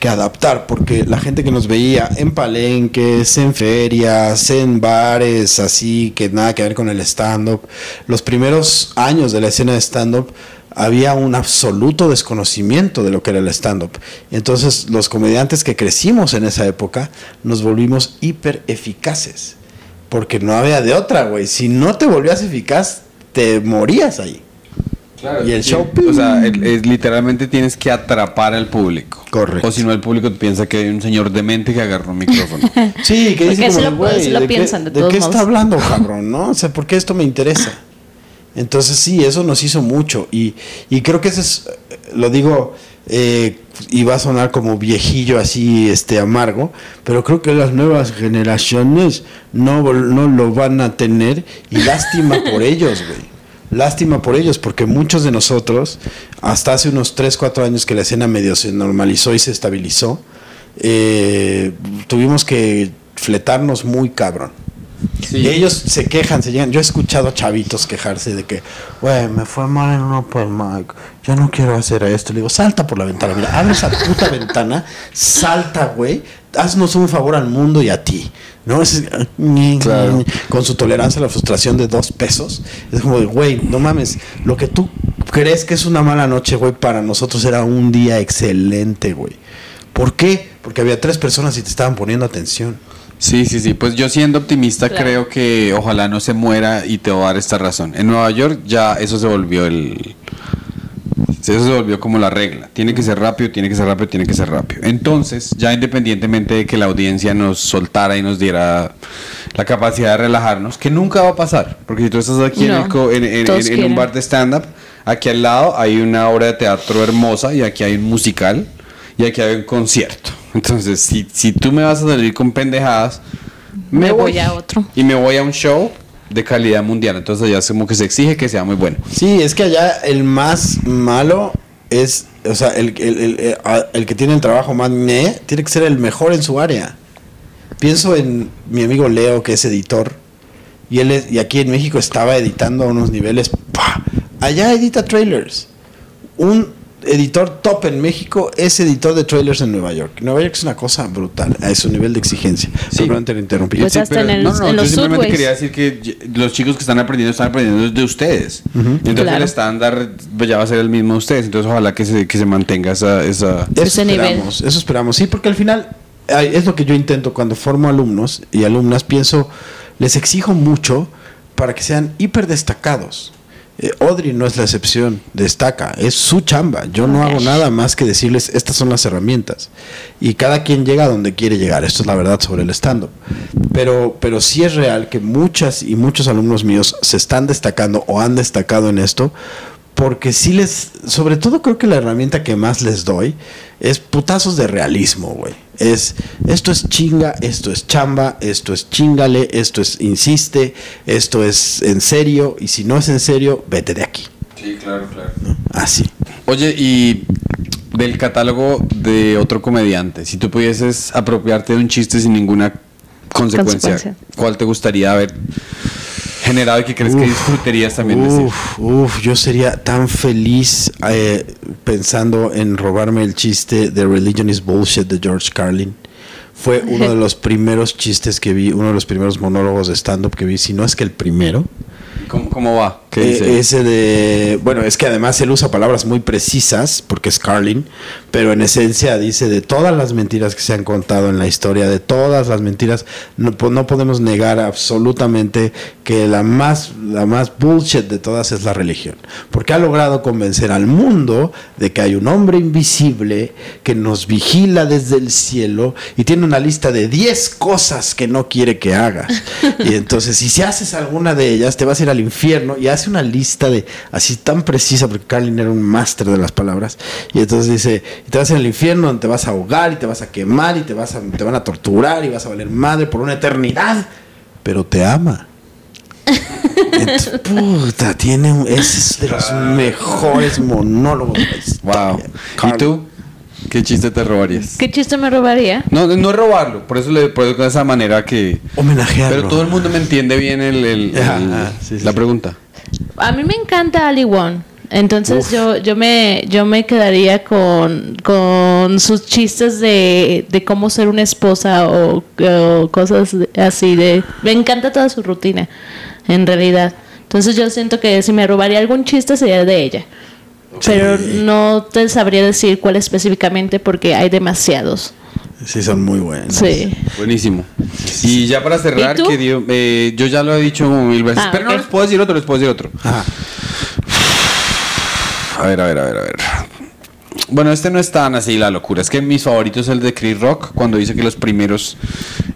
[SPEAKER 2] adaptar, porque la gente que nos veía en palenques, en ferias, en bares, así, que nada que ver con el stand-up, los primeros años de la escena de stand-up había un absoluto desconocimiento de lo que era el stand-up. Entonces los comediantes que crecimos en esa época nos volvimos hiper eficaces. Porque no había de otra, güey. Si no te volvías eficaz, te morías ahí. Y el show,
[SPEAKER 1] O sea, el- es- literalmente tienes que atrapar al público.
[SPEAKER 2] Correcto.
[SPEAKER 1] O si no, el público piensa que hay un señor demente que agarró un micrófono. *laughs*
[SPEAKER 2] Sí, que dice
[SPEAKER 3] se
[SPEAKER 2] como,
[SPEAKER 3] lo-
[SPEAKER 2] güey,
[SPEAKER 3] se lo
[SPEAKER 2] ¿de qué-
[SPEAKER 3] piensan de
[SPEAKER 2] ¿De
[SPEAKER 3] todos
[SPEAKER 2] qué
[SPEAKER 3] modos.
[SPEAKER 2] está hablando, *laughs* cabrón? ¿No? O sea, ¿por qué esto me interesa? Entonces sí, eso nos hizo mucho. Y, y creo que eso es, eh, lo digo, eh, y va a sonar como viejillo así, este, amargo, pero creo que las nuevas generaciones no, no lo van a tener y lástima por *laughs* ellos, güey. Lástima por ellos, porque muchos de nosotros, hasta hace unos 3, 4 años que la escena medio se normalizó y se estabilizó, eh, tuvimos que fletarnos muy cabrón. Y ellos se quejan, se llegan. Yo he escuchado a chavitos quejarse de que, güey, me fue mal en un open mic, yo no quiero hacer esto. Le digo, salta por la ventana, mira, abre esa puta ventana, salta, güey, haznos un favor al mundo y a ti. ¿No? Es,
[SPEAKER 1] Claro.
[SPEAKER 2] Con su tolerancia a la frustración de dos pesos. Es como, de, güey, no mames, lo que tú crees que es una mala noche, güey, para nosotros era un día excelente, güey. ¿Por qué? Porque había tres personas y te estaban poniendo atención.
[SPEAKER 1] Sí, sí, sí. Pues yo siendo optimista
[SPEAKER 3] Claro.
[SPEAKER 1] creo que ojalá no se muera y te voy a dar esta razón. En Nueva York ya eso se volvió el... Eso se volvió como la regla. Tiene que ser rápido, tiene que ser rápido, tiene que ser rápido. Entonces, ya independientemente de que la audiencia nos soltara y nos diera la capacidad de relajarnos, que nunca va a pasar. Porque si tú estás aquí en, el co- en- un bar de stand-up, aquí al lado hay una obra de teatro hermosa y aquí hay un musical y aquí hay un concierto. Entonces, si, si tú me vas a salir con pendejadas,
[SPEAKER 3] Me voy a otro.
[SPEAKER 1] Y me voy a un show de calidad mundial. Entonces allá es como que se exige que sea muy bueno.
[SPEAKER 2] Sí, es que allá el más malo es, o sea, el, el, el- el- a- el que tiene el trabajo más meh, tiene que ser el mejor en su área. Pienso en mi amigo Leo, que es editor, y él es- y aquí en México estaba editando a unos niveles. ¡pah! Allá edita trailers. Un editor top en México es editor de trailers en Nueva York. Nueva York es una cosa brutal a ese nivel de exigencia.
[SPEAKER 1] Sí.
[SPEAKER 2] Simplemente lo interrumpí.
[SPEAKER 3] Pues hasta en el-
[SPEAKER 1] no, no,
[SPEAKER 3] en
[SPEAKER 1] yo
[SPEAKER 3] los
[SPEAKER 1] simplemente
[SPEAKER 3] subways.
[SPEAKER 1] quería decir que los chicos que están aprendiendo están aprendiendo de ustedes. Entonces el
[SPEAKER 3] Claro.
[SPEAKER 1] estándar pues, ya va a ser el mismo de ustedes. Entonces ojalá que se, que se mantenga esa... esa...
[SPEAKER 2] Eso
[SPEAKER 3] Ese nivel.
[SPEAKER 2] esperamos, eso esperamos. Sí, porque al final es lo que yo intento cuando formo alumnos y alumnas. Pienso, les exijo mucho para que sean hiper destacados. Eh, Audrey no es la excepción, destaca, es su chamba. Yo no hago nada más que decirles estas son las herramientas. Y cada quien llega a donde quiere llegar. Esto es la verdad sobre el stand-up. Pero, pero sí es real que muchas y muchos alumnos míos se están destacando o han destacado en esto porque sí les, sobre todo creo que la herramienta que más les doy es putazos de realismo, güey. Es, esto es chinga, esto es chamba, esto es chingale, esto es insiste, esto es en serio, y si no es en serio, vete de aquí.
[SPEAKER 1] Sí, claro, claro.
[SPEAKER 2] ¿no? Así.
[SPEAKER 1] Oye, y del catálogo de otro comediante, si tú pudieses apropiarte de un chiste sin ninguna consecuencia,
[SPEAKER 3] Consecuencia.
[SPEAKER 1] ¿cuál te gustaría haber generado y que crees que
[SPEAKER 2] Uf,
[SPEAKER 1] disfrutarías también decir?
[SPEAKER 2] Uf, uf, yo sería tan feliz eh, pensando en robarme el chiste de Religion is Bullshit de George Carlin. Fue uno de *laughs* los primeros chistes que vi, uno de los primeros monólogos de stand-up que vi, si no es que el primero.
[SPEAKER 1] ¿Cómo, cómo va? ¿Qué
[SPEAKER 2] Eh,
[SPEAKER 1] dice?
[SPEAKER 2] ese de. Bueno, es que además él usa palabras muy precisas, porque es Carlin, pero en esencia dice de todas las mentiras que se han contado en la historia, de todas las mentiras, no, no podemos negar absolutamente que la más, la más bullshit de todas es la religión. Porque ha logrado convencer al mundo de que hay un hombre invisible que nos vigila desde el cielo y tiene una lista de 10 cosas que no quiere que hagas. Y entonces, si haces alguna de ellas, te vas a ir al infierno y hace una lista de así tan precisa, porque Carlin era un máster de las palabras. Y entonces dice: y te vas ir al infierno donde te vas a ahogar y te vas a quemar y te, vas a, te van a torturar y vas a valer madre por una eternidad, pero te ama. Entonces, puta, tiene un, es de los mejores monólogos
[SPEAKER 1] Wow. ¿Y tú? ¿Qué chiste te robarías?
[SPEAKER 3] ¿Qué chiste me robaría?
[SPEAKER 1] No, no es robarlo, por eso le puedo de esa manera que...
[SPEAKER 2] Homenajearlo.
[SPEAKER 1] Pero todo el mundo me entiende bien el, el- el-
[SPEAKER 2] sí, sí,
[SPEAKER 1] la
[SPEAKER 2] sí.
[SPEAKER 1] pregunta.
[SPEAKER 3] A mí me encanta Ali Wong. Entonces yo, yo me yo me quedaría con, con sus chistes de, de cómo ser una esposa o, o cosas así de me encanta toda su rutina en realidad. Entonces yo siento que si me robaría algún chiste sería de ella. Pero no te sabría decir cuál específicamente porque hay demasiados.
[SPEAKER 2] Sí, son muy buenos.
[SPEAKER 3] Sí.
[SPEAKER 1] Buenísimo. Y ya para cerrar, que dio- eh, yo ya lo he dicho mil veces,
[SPEAKER 3] Ah,
[SPEAKER 1] pero no les puedo decir otro, les puedo decir otro.
[SPEAKER 2] Ajá.
[SPEAKER 1] A ver, a ver, a ver, a ver. Bueno, este no es tan así la locura. Es que mis favoritos es el de Chris Rock, cuando dice que los primeros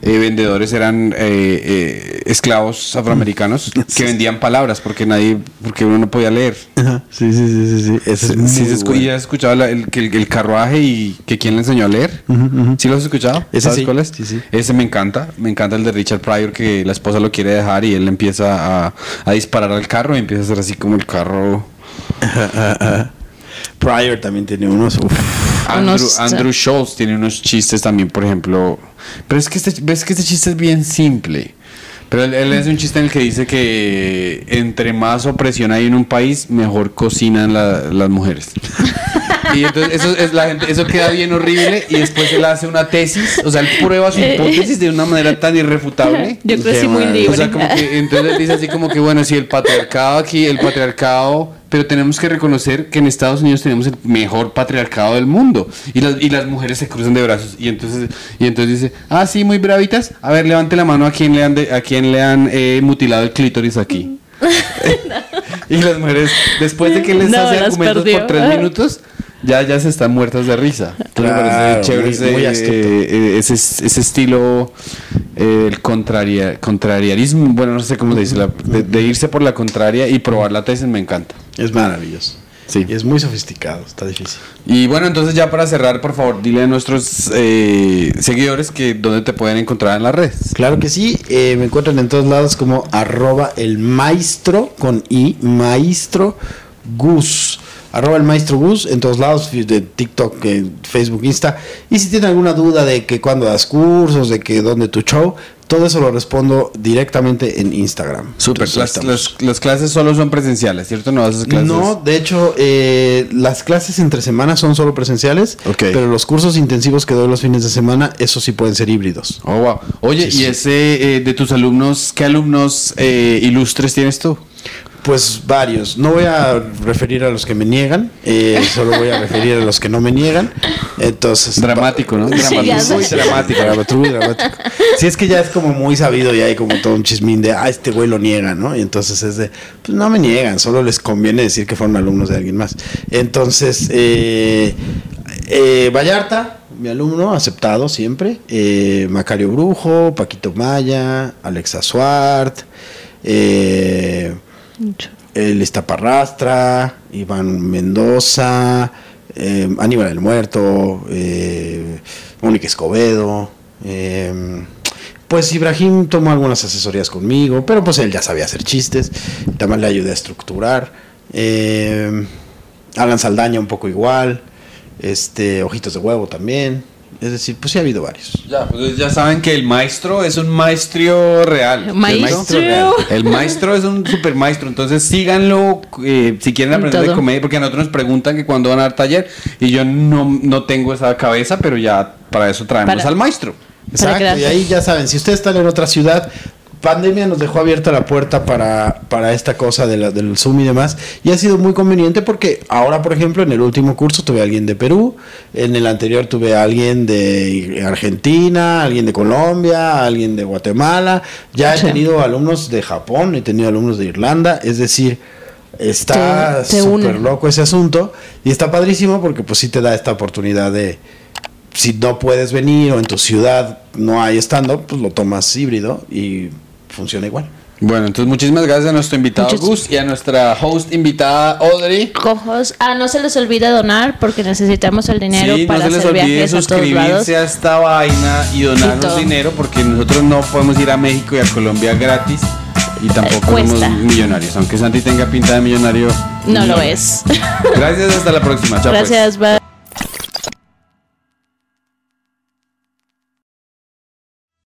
[SPEAKER 1] eh, vendedores eran eh, eh, esclavos afroamericanos *laughs* que vendían palabras porque nadie, porque uno no podía leer.
[SPEAKER 2] Ajá. Sí, sí, sí, sí, sí. Es
[SPEAKER 1] Sí, se escu-
[SPEAKER 2] bueno.
[SPEAKER 1] ¿Y has escuchado la- el, el, el carruaje y que quién le enseñó a leer? ¿Sí lo has escuchado?
[SPEAKER 2] Ese
[SPEAKER 1] ¿Sabes
[SPEAKER 2] sí,
[SPEAKER 1] cuál es?
[SPEAKER 2] sí, sí.
[SPEAKER 1] Ese me encanta. Me encanta el de Richard Pryor que la esposa lo quiere dejar y él empieza a, a disparar al carro y empieza a hacer así como el carro. *laughs*
[SPEAKER 2] Pryor también tiene unos. uf.
[SPEAKER 1] Andrew, Andrew Schultz tiene unos chistes también, por ejemplo. Pero es que este, ves que este chiste es bien simple. Pero él, él es un chiste en el que dice que entre más opresión hay en un país, mejor cocinan la- las mujeres. *laughs* Y entonces eso, es la gente, eso queda bien horrible y después él hace una tesis, o sea, él prueba su hipótesis de una manera tan irrefutable.
[SPEAKER 3] Yo crecí muy libre.
[SPEAKER 1] O sea, como que entonces él dice así como que bueno, si el patriarcado aquí, el patriarcado pero tenemos que reconocer que en Estados Unidos tenemos el mejor patriarcado del mundo y las, y las mujeres se cruzan de brazos y entonces y entonces dice, ah, sí, muy bravitas, a ver, levante la mano a quien le han, de- a quien le han eh, mutilado el clítoris aquí. *laughs* *laughs* y las mujeres, después de que les
[SPEAKER 3] No,
[SPEAKER 1] hace argumentos
[SPEAKER 3] perdió.
[SPEAKER 1] por tres minutos, ya, ya se están muertas de risa. Entonces me
[SPEAKER 2] Claro,
[SPEAKER 1] parece chévere
[SPEAKER 2] muy- muy
[SPEAKER 1] eh, ese, ese estilo, eh, el contraria, contrariarismo, bueno, no sé cómo se dice, la- de, de irse por la contraria y probar la tesis me encanta.
[SPEAKER 2] Es maravilloso.
[SPEAKER 1] Sí.
[SPEAKER 2] Y es muy sofisticado, está difícil.
[SPEAKER 1] Y bueno, entonces ya para cerrar, por favor, dile a nuestros eh, seguidores que dónde te pueden encontrar en las redes.
[SPEAKER 2] Claro que sí, eh, me encuentran en todos lados como arroba el maestro con i, maestro Gus. Arroba el maestro Gus en todos lados, de TikTok, eh, Facebook, Insta. Y si tienen alguna duda de que cuando das cursos, de que dónde tu show, todo eso lo respondo directamente en Instagram. Ahí
[SPEAKER 1] Las, las- las clases solo son presenciales, ¿cierto? No haces clases.
[SPEAKER 2] No, de hecho, eh, las clases entre semanas son solo presenciales,
[SPEAKER 1] Ok.
[SPEAKER 2] pero los cursos intensivos que doy los fines de semana, esos sí pueden ser híbridos.
[SPEAKER 1] Oh, wow. Oye,
[SPEAKER 2] Sí,
[SPEAKER 1] y
[SPEAKER 2] sí.
[SPEAKER 1] ese eh, de tus alumnos, ¿qué alumnos eh, ilustres tienes tú?
[SPEAKER 2] Pues varios. No voy a referir a los que me niegan, eh, *laughs* solo voy a referir a los que no me niegan. Entonces,
[SPEAKER 1] Dramático, ¿no? Dramático. muy dramático.
[SPEAKER 2] dramático, muy dramático. Sí, es que ya es como muy sabido y hay como todo un chismín de, ah, este güey lo niega, ¿no? Y entonces es de, pues no me niegan, solo les conviene decir que fueron alumnos de alguien más. Entonces, eh, eh, Vallarta, mi alumno, aceptado siempre. eh, Macario Brujo, Paquito Maya, Alexa Suart, eh, el Iztaparrastra, Iván Mendoza, eh, Aníbal el Muerto, eh, Mónica Escobedo. eh, pues Ibrahim tomó algunas asesorías conmigo, pero pues él ya sabía hacer chistes. También le ayudé a estructurar. eh, Alan Saldaña un poco igual. Este, Ojitos de Huevo también. Es decir, pues sí ha habido varios.
[SPEAKER 1] Ya, pues ya saben que el maestro es un maestro real.
[SPEAKER 3] Maestro.
[SPEAKER 1] El real. El maestro es un super maestro. Entonces síganlo eh, si quieren
[SPEAKER 3] En
[SPEAKER 1] aprender de comedia, porque a nosotros nos preguntan que cuándo van a dar taller. Y yo no, no tengo esa cabeza, pero ya para eso traemos
[SPEAKER 3] Para-
[SPEAKER 1] al maestro.
[SPEAKER 2] Exacto, y ahí ya saben, si ustedes están en otra ciudad, pandemia nos dejó abierta la puerta para, para esta cosa de la- del Zoom y demás, y ha sido muy conveniente porque ahora, por ejemplo, en el último curso tuve a alguien de Perú, en el anterior tuve a alguien de Argentina, alguien de Colombia, alguien de Guatemala, ya he tenido alumnos de Japón, he tenido alumnos de Irlanda, es decir... Está súper loco ese asunto y está padrísimo porque pues sí te da esta oportunidad de, si no puedes venir o en tu ciudad no hay stand-up, pues lo tomas híbrido y funciona igual.
[SPEAKER 1] Bueno, entonces muchísimas gracias a nuestro invitado
[SPEAKER 3] Muchas-
[SPEAKER 1] Gus y a nuestra host invitada Audrey.
[SPEAKER 3] Cojos. Ah, no se les olvide donar porque necesitamos el dinero
[SPEAKER 1] Sí, no
[SPEAKER 3] para
[SPEAKER 1] se les
[SPEAKER 3] hacer
[SPEAKER 1] olvide
[SPEAKER 3] viajes a todos lados.
[SPEAKER 1] suscribirse a esta vaina y donarnos dinero porque nosotros no podemos ir a México y a Colombia gratis y tampoco
[SPEAKER 3] Eh,
[SPEAKER 1] somos millonarios. Aunque Santi tenga pinta de millonario.
[SPEAKER 3] No lo es.
[SPEAKER 1] Gracias, hasta la próxima. Chao, pues.
[SPEAKER 3] Gracias, bye.